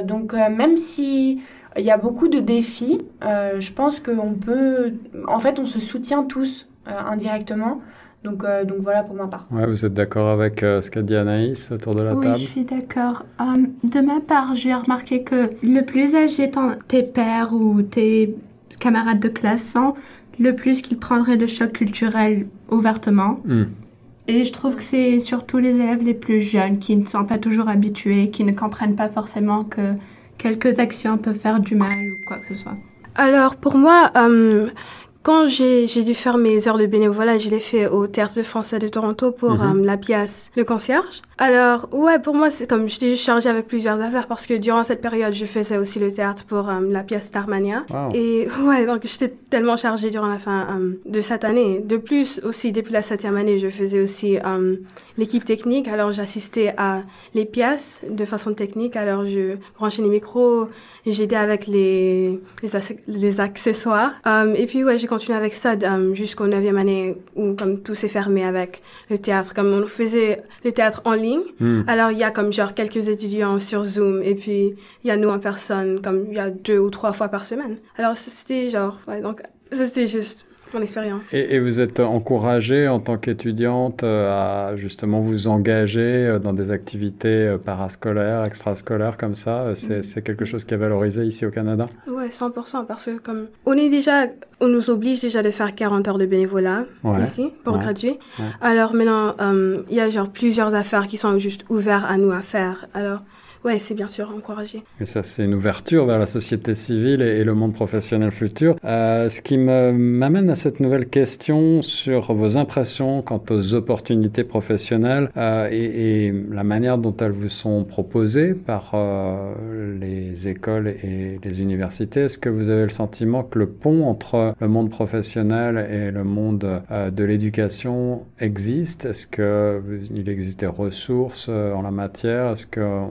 Donc même si il y a beaucoup de défis, je pense qu'on peut... En fait, on se soutient tous indirectement. Donc, euh, donc voilà pour ma part. Ouais, vous êtes d'accord avec euh, ce qu'a dit Anaïs autour de la Oui, table je suis d'accord. De ma part, j'ai remarqué que le plus âgé tes pères ou tes camarades de classe sont, le plus qu'ils prendraient le choc culturel ouvertement. Hmm. Et je trouve que c'est surtout les élèves les plus jeunes qui ne sont pas toujours habitués, qui ne comprennent pas forcément que quelques actions peuvent faire du mal ou quoi que ce soit. Alors pour moi, euh, quand j'ai dû faire mes heures de bénévolat, je l'ai fait au Théâtre français de Toronto pour Mhm. euh, la pièce Le Concierge. Alors ouais, pour moi c'est comme j'étais chargée avec plusieurs affaires parce que durant cette période, je faisais aussi le théâtre pour euh, la pièce Starmania. Wow. Et (laughs) ouais, donc j'étais tellement chargée durant la fin euh, de cette année. De plus, aussi depuis la septième année, je faisais aussi l'équipe technique. Alors j'assistais à les pièces de façon technique. Alors je branchais les micros, j'aidais avec les les, ac- les accessoires. Et puis ouais, j'ai continué avec ça euh, jusqu'au neuvième année où comme tout s'est fermé avec le théâtre. Comme on faisait le théâtre en ligne. Hmm. Alors, il y a comme genre quelques étudiants sur Zoom et puis il y a nous en personne, comme il y a deux ou trois fois par semaine. Alors, c'était genre, ouais, donc, c'était juste mon expérience. Et, et vous êtes encouragée en tant qu'étudiante euh, à justement vous engager euh, dans des activités euh, parascolaires, extrascolaires comme ça? Euh, C'est quelque chose qui est valorisé ici au Canada? Ouais, 100%, parce que comme, on est déjà, on nous oblige déjà de faire 40 heures de bénévolat Ouais. ici pour Ouais. graduer. Ouais. Alors maintenant, euh, il y a genre plusieurs affaires qui sont juste ouvertes à nous à faire. Alors, ouais, c'est bien sûr encouragé. Et ça, c'est une ouverture vers la société civile et, le monde professionnel futur. Euh, ce qui m'amène à cette nouvelle question sur vos impressions quant aux opportunités professionnelles euh, et, la manière dont elles vous sont proposées par euh, les écoles et les universités. Est-ce que vous avez le sentiment que le pont entre le monde professionnel et le monde de l'éducation existe? Est-ce qu'il existe des ressources en la matière? Est-ce que on-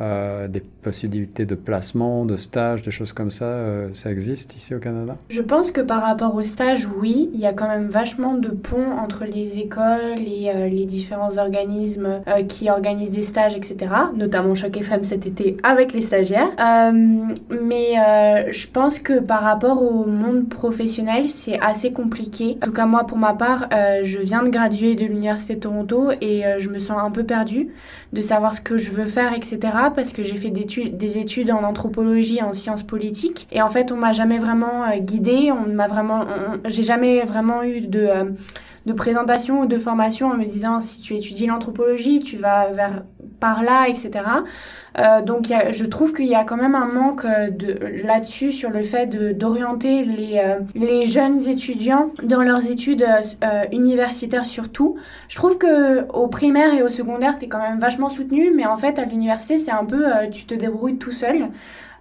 euh, des possibilités de placement, de stage, des choses comme ça, euh, ça existe ici au Canada? Je pense que par rapport au stage, oui, il y a quand même vachement de ponts entre les écoles et euh, les différents organismes qui organisent des stages, etc. Notamment Choc FM cet été avec les stagiaires. Mais je pense que par rapport au monde professionnel, c'est assez compliqué. En tout cas, moi, pour ma part, je viens de graduer de l'Université de Toronto et je me sens un peu perdue de savoir ce que je veux faire, etc. Parce que j'ai fait des études, des études en anthropologie en sciences politiques. Et en fait, on m'a jamais vraiment euh, guidée. On m'a vraiment, j'ai jamais vraiment eu de euh, de présentation ou de formation en me disant si tu étudies l'anthropologie, tu vas vers par là, etc. Euh, donc je trouve qu'il y a quand même un manque euh, de là-dessus sur le fait d'orienter les, euh, les jeunes étudiants dans leurs études universitaires surtout. Je trouve que au primaire et au secondaire, tu es quand même vachement soutenu, mais en fait à l'université, c'est un peu tu te débrouilles tout seul.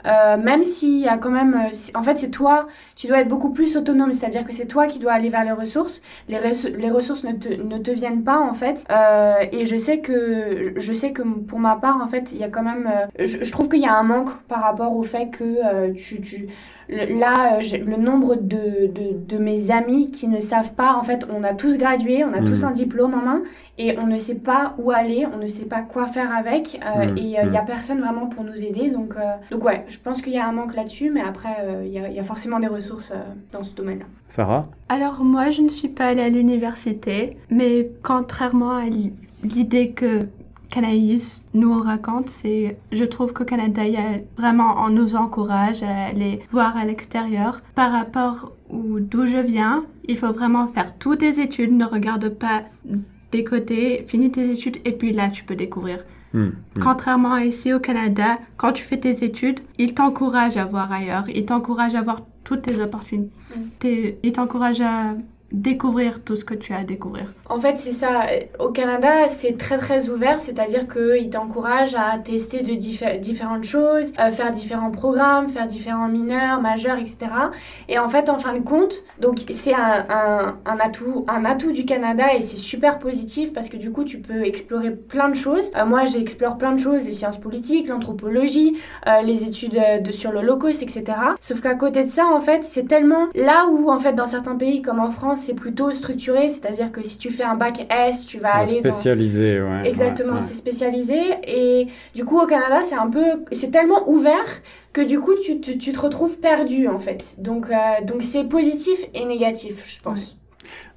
Euh, même s'il y a quand même, euh, en fait, c'est toi, tu dois être beaucoup plus autonome, c'est-à-dire que c'est toi qui dois aller vers les ressources. Les, res- les ressources ne te, ne te viennent pas, en fait. Euh, et je sais que, je sais que pour ma part, en fait, il y a quand même, euh, je, je trouve qu'il y a un manque par rapport au fait que euh, tu, tu, le- là, euh, le nombre de, de, de mes amis qui ne savent pas, en fait, on a tous gradué, on a tous Mhm. un diplôme en main, et on ne sait pas où aller, on ne sait pas quoi faire avec, euh, Mhm. et euh, il n'y a Mhm. personne vraiment pour nous aider. Donc, euh, donc ouais, je pense qu'il y a un manque là-dessus, mais après, euh, il y, y a forcément des ressources euh, dans ce domaine-là. Sarah? Alors moi, je ne suis pas allée à l'université, mais contrairement à l'idée que Canaïs nous raconte, c'est, je trouve qu'au Canada, il y a vraiment, on nous encourage à aller voir à l'extérieur. Par rapport d'où je viens, il faut vraiment faire toutes tes études, ne regarde pas des côtés, finis tes études et puis là tu peux découvrir. Hmm, hmm. Contrairement à ici au Canada, quand tu fais tes études, ils t'encouragent à voir ailleurs, ils t'encouragent à voir toutes tes opportunités, ils t'encouragent à découvrir tout ce que tu as à découvrir. En fait, c'est ça. Au Canada, c'est très très ouvert, c'est-à-dire qu'ils t'encouragent à tester de différentes choses, faire différents programmes, faire différents mineurs, majeurs, etc. Et en fait, en fin de compte, donc c'est un, atout, un atout du Canada et c'est super positif parce que du coup, tu peux explorer plein de choses. Euh, moi, j'explore plein de choses, les sciences politiques, l'anthropologie, euh, les études de, sur l'Holocauste, etc. Sauf qu'à côté de ça, en fait, c'est tellement là où, en fait, dans certains pays comme en France, c'est plutôt structuré, c'est-à-dire que si tu fais un bac S, tu vas aller spécialisé, ouais. Exactement, c'est spécialisé et du coup au Canada, c'est un peu c'est tellement ouvert que du coup tu, tu, te retrouves perdu en fait. Donc euh, donc c'est positif et négatif, je pense.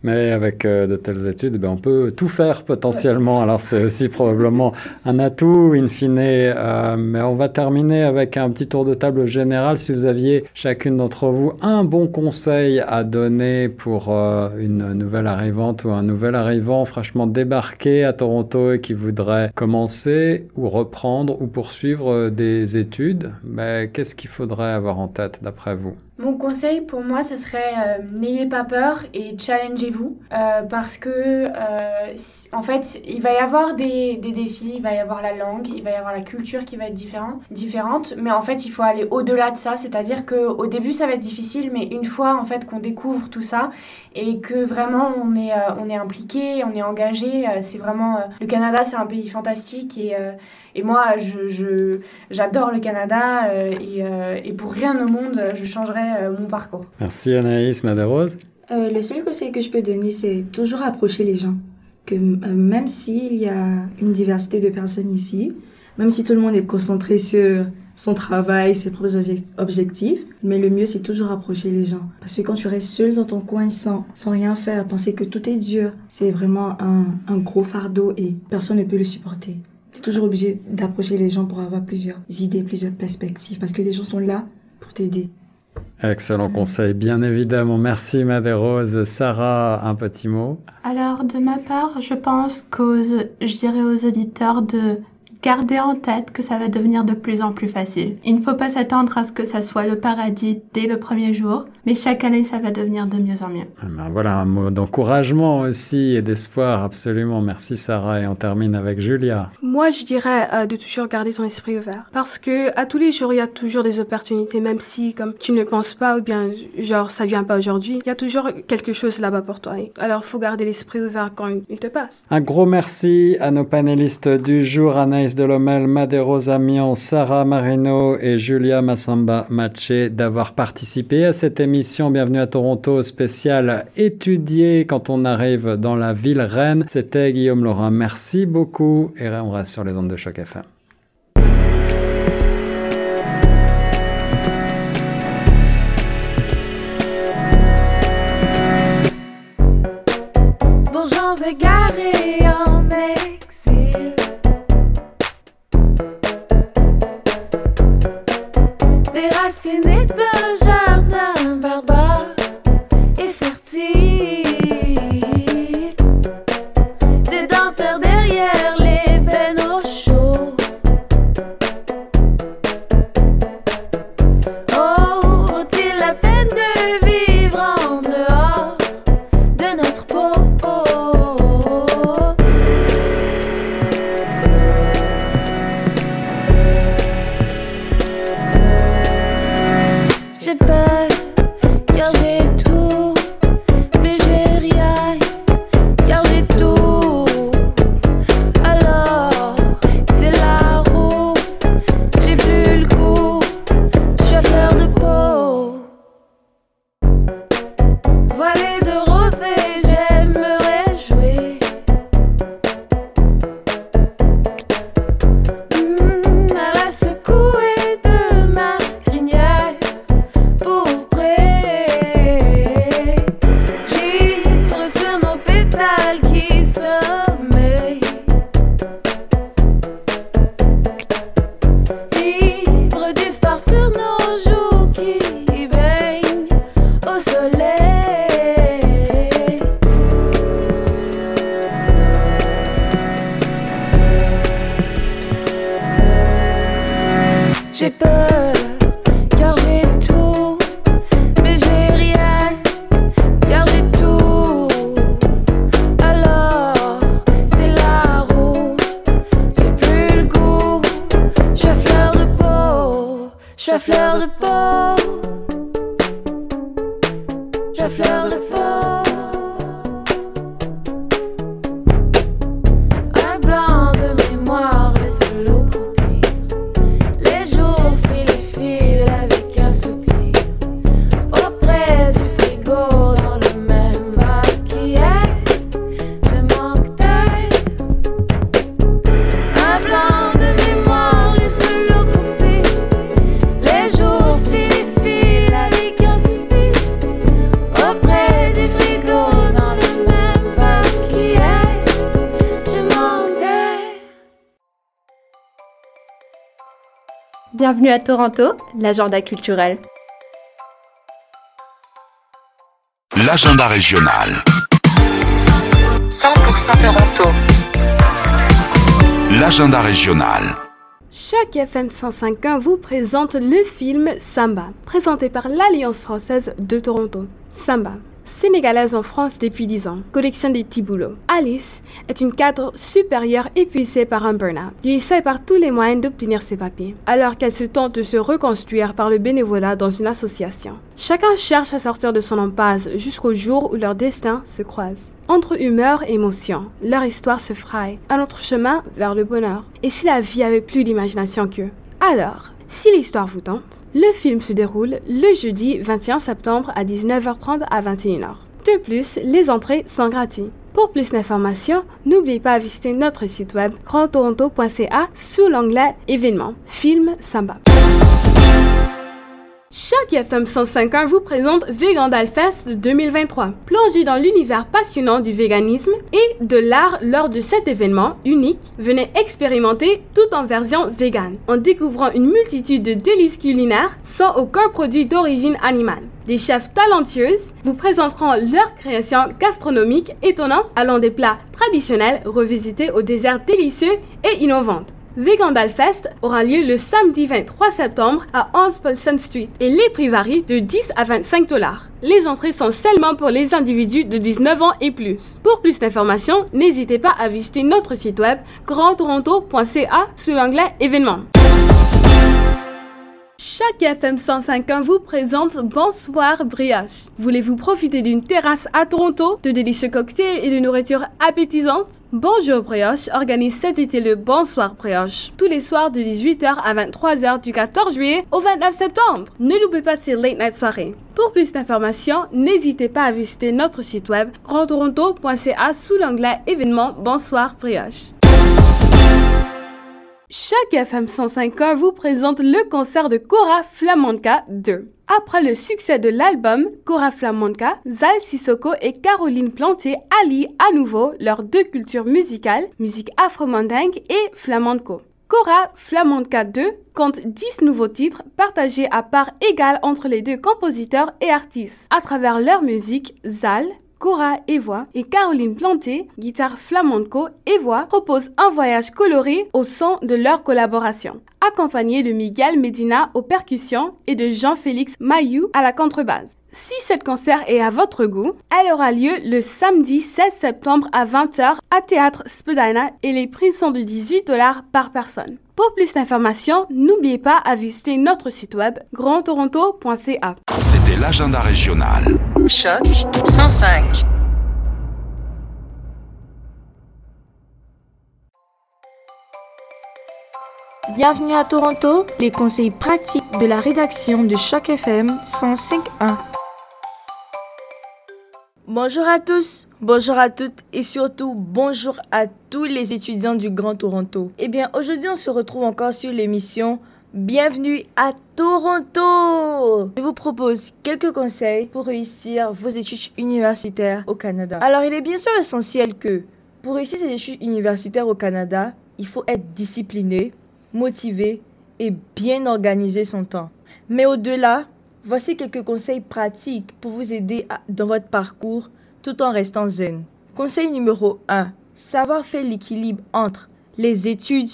Mais avec euh, de telles études, ben, on peut tout faire potentiellement. Alors c'est aussi probablement un atout in fine. Euh, mais on va terminer avec un petit tour de table général. Si vous aviez chacune d'entre vous un bon conseil à donner pour euh, une nouvelle arrivante ou un nouvel arrivant fraîchement débarqué à Toronto et qui voudrait commencer ou reprendre ou poursuivre des études, ben, qu'est-ce qu'il faudrait avoir en tête d'après vous? Mon conseil pour moi, ce serait euh, n'ayez pas peur et challengez-vous euh, parce que euh, en fait, il va y avoir des, défis, il va y avoir la langue, il va y avoir la culture qui va être différente, différente mais en fait, il faut aller au-delà de ça, c'est-à-dire que au début, ça va être difficile, mais une fois en fait qu'on découvre tout ça et que vraiment on est on est impliqué, on est engagé, c'est vraiment le Canada, c'est un pays fantastique et et moi, je, j'adore le Canada euh, et, euh, et, pour rien au monde, je changerais euh, mon parcours. Merci Anaïs Madarose. le seul conseil que je peux donner, c'est toujours approcher les gens. Que même s'il y a une diversité de personnes ici, même si tout le monde est concentré sur son travail, ses propres objectifs, mais le mieux c'est toujours approcher les gens. Parce que quand tu restes seul dans ton coin sans, sans rien faire, penser que tout est dur, c'est vraiment un, un gros fardeau et personne ne peut le supporter. Tu es toujours obligé d'approcher les gens pour avoir plusieurs idées, plusieurs perspectives, parce que les gens sont là pour t'aider. Excellent conseil, bien évidemment. Merci Madérose. Sarah, un petit mot? Alors, de ma part, je pense qu'aux, je dirais aux auditeurs de Gardez en tête que ça va devenir de plus en plus facile. Il ne faut pas s'attendre à ce que ça soit le paradis dès le premier jour, mais chaque année ça va devenir de mieux en mieux. Ah ben voilà un mot d'encouragement aussi et d'espoir, absolument. Merci Sarah et on termine avec Julia. Moi je dirais euh, de toujours garder ton esprit ouvert parce que à tous les jours il y a toujours des opportunités, même si comme tu ne penses pas ou bien genre ça vient pas aujourd'hui, il y a toujours quelque chose là-bas pour toi. Alors faut garder l'esprit ouvert quand il te passe. Un gros merci à nos panélistes du jour, Anaïs de Delomel, Madero Amion, Sarah Marino et Julia Massamba Maché d'avoir participé à cette émission. Bienvenue à Toronto, spécial étudier quand on arrive dans la ville reine. C'était Guillaume Laurent. Merci beaucoup et on reste sur les ondes de choc FM. Bonjour. déraciné d'un jardin barbare et fertile. Sédentaire derrière les bennes au chaud. Oh, vaut-il la peine de vivre en dehors de notre peau? Bienvenue à Toronto, l'agenda culturel. L'agenda régional. 100% Toronto. L'agenda régional. Chaque FM 105.1 vous présente le film Samba, présenté par l'Alliance française de Toronto. Samba, sénégalaise en France depuis 10 ans, collection des petits boulots. Alice est une cadre supérieure épuisée par un burn-out, qui essaie par tous les moyens d'obtenir ses papiers, alors qu'elle se tente de se reconstruire par le bénévolat dans une association. Chacun cherche à sortir de son impasse jusqu'au jour où leurs destins se croisent. Entre humeur et émotion, leur histoire se fraye, un autre chemin vers le bonheur. Et si la vie avait plus d'imagination qu'eux? Alors, si l'histoire vous tente, le film se déroule le jeudi 21 septembre à 19h30 à 21h. De plus, les entrées sont gratuites. Pour plus d'informations, n'oubliez pas de visiter notre site web grandtoronto.ca sous l'onglet événements, film Samba. Chaque FM 105.1 vous présente Vegandal Fest 2023. Plongez dans l'univers passionnant du véganisme et de l'art lors de cet événement unique. Venez expérimenter tout en version vegan en découvrant une multitude de délices culinaires sans aucun produit d'origine animale. Des chefs talentueuses vous présenteront leurs créations gastronomiques étonnantes allant des plats traditionnels revisités aux desserts délicieux et innovantes. Vegandal Fest aura lieu le samedi 23 septembre à 11 Paulson Street et les prix varient de 10 à 25 dollars. Les entrées sont seulement pour les individus de 19 ans et plus. Pour plus d'informations, n'hésitez pas à visiter notre site web grandtoronto.ca sous l'onglet événements. Chaque FM 105.1 vous présente Bonsoir Brioche. Voulez-vous profiter d'une terrasse à Toronto, de délicieux cocktails et de nourriture appétisante? Bonjour Brioche organise cet été le Bonsoir Brioche, tous les soirs de 18h à 23h du 14 juillet au 29 septembre. Ne loupez pas ces late night soirées. Pour plus d'informations, n'hésitez pas à visiter notre site web grandtoronto.ca sous l'onglet événements Bonsoir Brioche. Chaque FM 105.1 vous présente le concert de Cora Flamenca 2. Après le succès de l'album Cora Flamenca, Zal Sissoko et Caroline Planté allient à nouveau leurs deux cultures musicales, musique afro-mandingue et flamenco. Cora Flamenca 2 compte 10 nouveaux titres partagés à part égale entre les deux compositeurs et artistes. À travers leur musique, Zal, Cora et voix et Caroline Planté, guitare flamenco et voix, proposent un voyage coloré au son de leur collaboration, accompagné de Miguel Medina aux percussions et de Jean-Félix Mayou à la contrebasse. Si cette concert est à votre goût, elle aura lieu le samedi 16 septembre à 20h à Théâtre Spadina et les prix sont de 18 dollars par personne. Pour plus d'informations, n'oubliez pas à visiter notre site web grandtoronto.ca. C'était l'agenda régional. Choc 105. Bienvenue à Toronto, les conseils pratiques de la rédaction de Choc FM 105.1. Bonjour à tous, bonjour à toutes et surtout bonjour à tous les étudiants du Grand Toronto. Eh bien, aujourd'hui, on se retrouve encore sur l'émission Bienvenue à Toronto Je vous propose quelques conseils pour réussir vos études universitaires au Canada. Alors, il est bien sûr essentiel que pour réussir ses études universitaires au Canada, il faut être discipliné, motivé et bien organiser son temps. Mais au-delà, voici quelques conseils pratiques pour vous aider dans votre parcours tout en restant zen. Conseil numéro 1. Savoir faire l'équilibre entre les études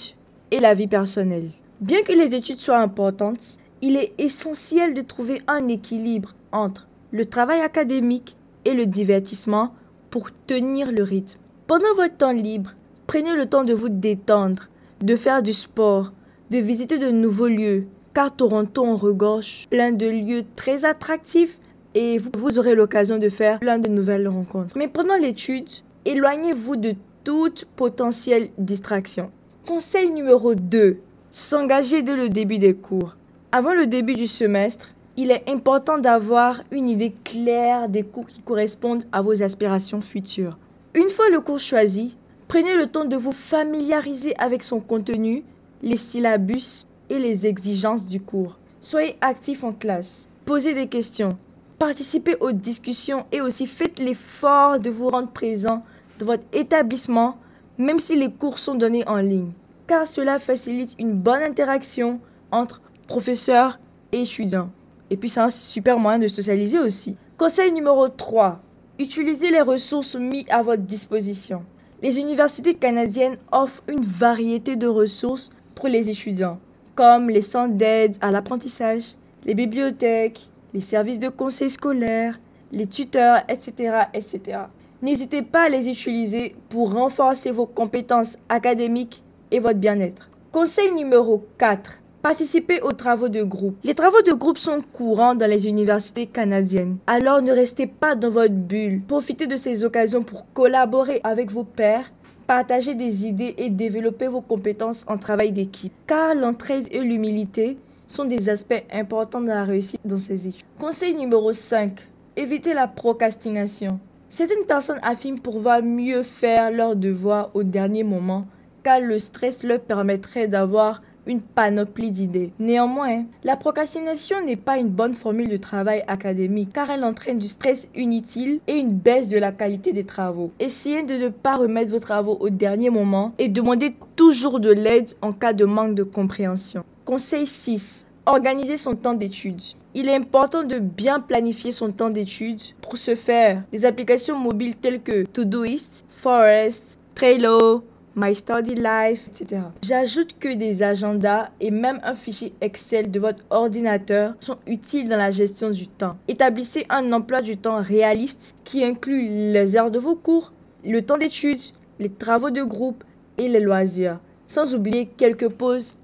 et la vie personnelle. Bien que les études soient importantes, il est essentiel de trouver un équilibre entre le travail académique et le divertissement pour tenir le rythme. Pendant votre temps libre, prenez le temps de vous détendre, de faire du sport, de visiter de nouveaux lieux, car Toronto en regorge plein de lieux très attractifs et vous, aurez l'occasion de faire plein de nouvelles rencontres. Mais pendant l'étude, éloignez-vous de toute potentielle distraction. Conseil numéro 2. S'engager dès le début des cours. Avant le début du semestre, il est important d'avoir une idée claire des cours qui correspondent à vos aspirations futures. Une fois le cours choisi, prenez le temps de vous familiariser avec son contenu, les syllabus et les exigences du cours. Soyez actif en classe, posez des questions, participez aux discussions et aussi faites l'effort de vous rendre présent dans votre établissement, même si les cours sont donnés en ligne, car cela facilite une bonne interaction entre professeurs et étudiants. Et puis c'est un super moyen de socialiser aussi. Conseil numéro 3. Utilisez les ressources mises à votre disposition. Les universités canadiennes offrent une variété de ressources pour les étudiants, comme les centres d'aide à l'apprentissage, les bibliothèques, les services de conseil scolaire, les tuteurs, etc. etc. N'hésitez pas à les utiliser pour renforcer vos compétences académiques et votre bien-être. Conseil numéro 4. Participez aux travaux de groupe. Les travaux de groupe sont courants dans les universités canadiennes. Alors ne restez pas dans votre bulle. Profitez de ces occasions pour collaborer avec vos pairs, partager des idées et développer vos compétences en travail d'équipe. Car l'entraide et l'humilité sont des aspects importants de la réussite dans ces études. Conseil numéro 5. Évitez la procrastination. Certaines personnes affirment pouvoir mieux faire leurs devoirs au dernier moment car le stress leur permettrait d'avoir une panoplie d'idées. Néanmoins, la procrastination n'est pas une bonne formule de travail académique car elle entraîne du stress inutile et une baisse de la qualité des travaux. Essayez de ne pas remettre vos travaux au dernier moment et demandez toujours de l'aide en cas de manque de compréhension. Conseil 6. Organiser son temps d'études. Il est important de bien planifier son temps d'études. Pour ce faire, des applications mobiles telles que Todoist, Forest, Trello, My Study Life, etc. J'ajoute que des agendas et même un fichier Excel de votre ordinateur sont utiles dans la gestion du temps. Établissez un emploi du temps réaliste qui inclut les heures de vos cours, le temps d'études, les travaux de groupe et les loisirs, sans oublier quelques pauses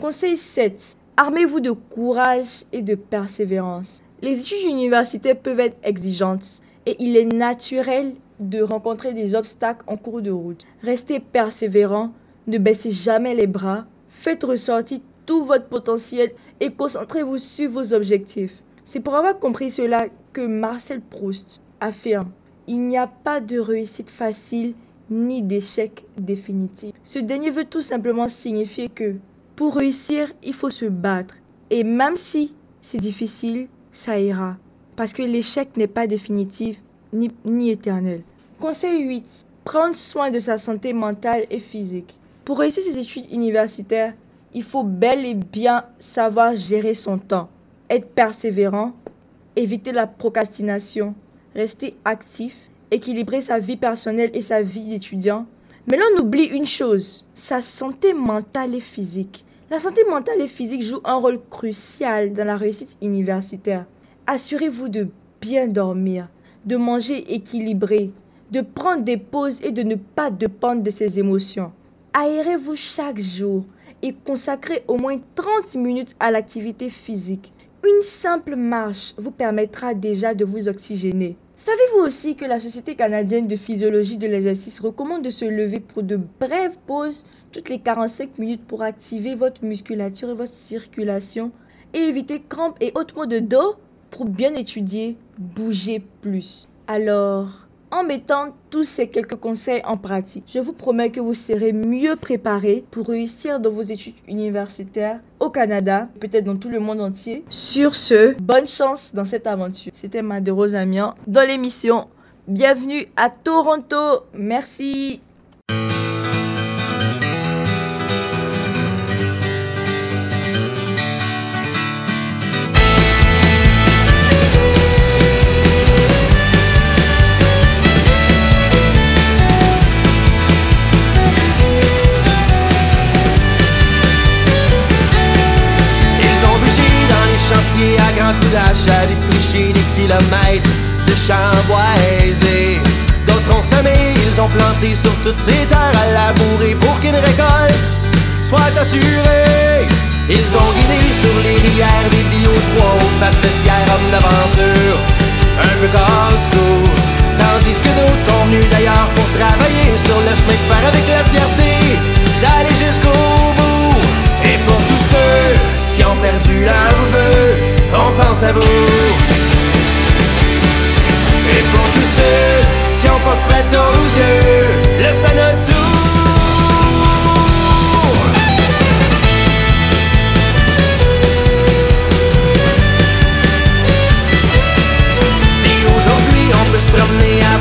Conseil 7. Armez-vous de courage et de persévérance. Les études universitaires peuvent être exigeantes et il est naturel de rencontrer des obstacles en cours de route. Restez persévérant, ne baissez jamais les bras, faites ressortir tout votre potentiel et concentrez-vous sur vos objectifs. C'est pour avoir compris cela que Marcel Proust affirme Il n'y a pas de réussite facile ni d'échec définitif. Ce dernier veut tout simplement signifier que pour réussir, il faut se battre. Et même si c'est difficile, ça ira. Parce que l'échec n'est pas définitif ni, ni éternel. Conseil 8. Prendre soin de sa santé mentale et physique. Pour réussir ses études universitaires, il faut bel et bien savoir gérer son temps, être persévérant, éviter la procrastination, rester actif, équilibrer sa vie personnelle et sa vie d'étudiant. Mais là, on oublie une chose, sa santé mentale et physique. La santé mentale et physique joue un rôle crucial dans la réussite universitaire. Assurez-vous de bien dormir, de manger équilibré, de prendre des pauses et de ne pas dépendre de ses émotions. Aérez-vous chaque jour et consacrez au moins 30 minutes à l'activité physique. Une simple marche vous permettra déjà de vous oxygéner. Savez-vous aussi que la Société canadienne de physiologie de l'exercice recommande de se lever pour de brèves pauses toutes les 45 minutes pour activer votre musculature et votre circulation et éviter crampes et autres maux de dos pour bien étudier, bouger plus. Alors, en mettant tous ces quelques conseils en pratique, je vous promets que vous serez mieux préparé pour réussir dans vos études universitaires au Canada, peut-être dans tout le monde entier. Sur ce, bonne chance dans cette aventure. C'était Made Rose Amiens dans l'émission Bienvenue à Toronto. Merci. Planté sur toutes ces terres à labourer pour qu'une récolte soit assurée. Ils ont guidé sur les rivières des bio-bois aux papetières hommes d'aventure, un peu casse-cou. Tandis que d'autres sont venus d'ailleurs pour travailler sur le chemin de fer avec la fierté d'aller jusqu'au bout. Et pour tous ceux qui ont perdu leur vœu, on pense à vous. Et pour tous ceux qui ont pas fret aux yeux,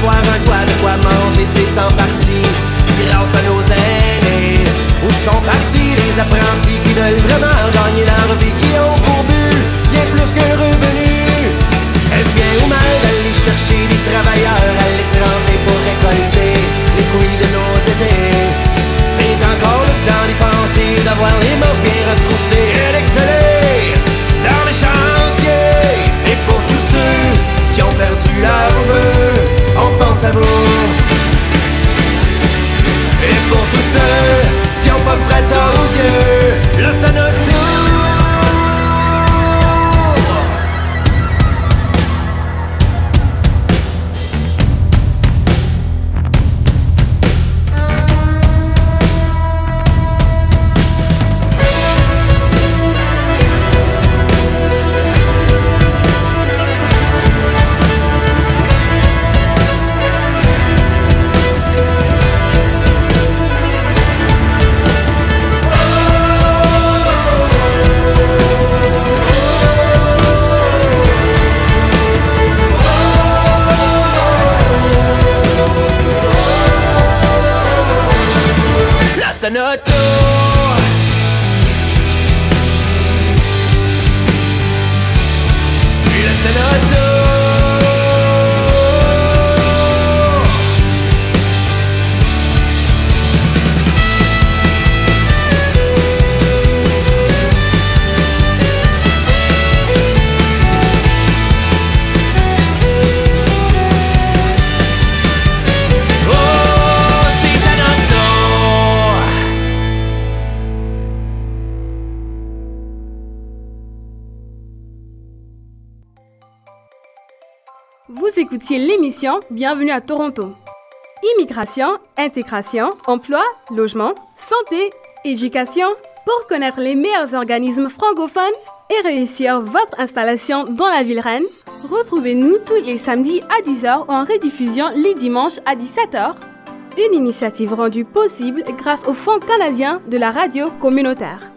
avoir un toit de quoi manger, c'est en partie grâce à nos aînés. Où sont partis les apprentis qui veulent vraiment gagner leur vie, qui ont pour but bien plus qu'un revenu? Est-ce bien ou mal d'aller chercher des travailleurs à l'étranger pour récolter les fruits de nos étés? C'est encore le temps d'y penser, d'avoir les manches bien retroussées et d'exceller Et Bienvenue à Toronto. Immigration, intégration, emploi, logement, santé, éducation. Pour connaître les meilleurs organismes francophones et réussir votre installation dans la ville reine, retrouvez-nous tous les samedis à 10h ou en rediffusion les dimanches à 17h. Une initiative rendue possible grâce au Fonds canadien de la radio communautaire.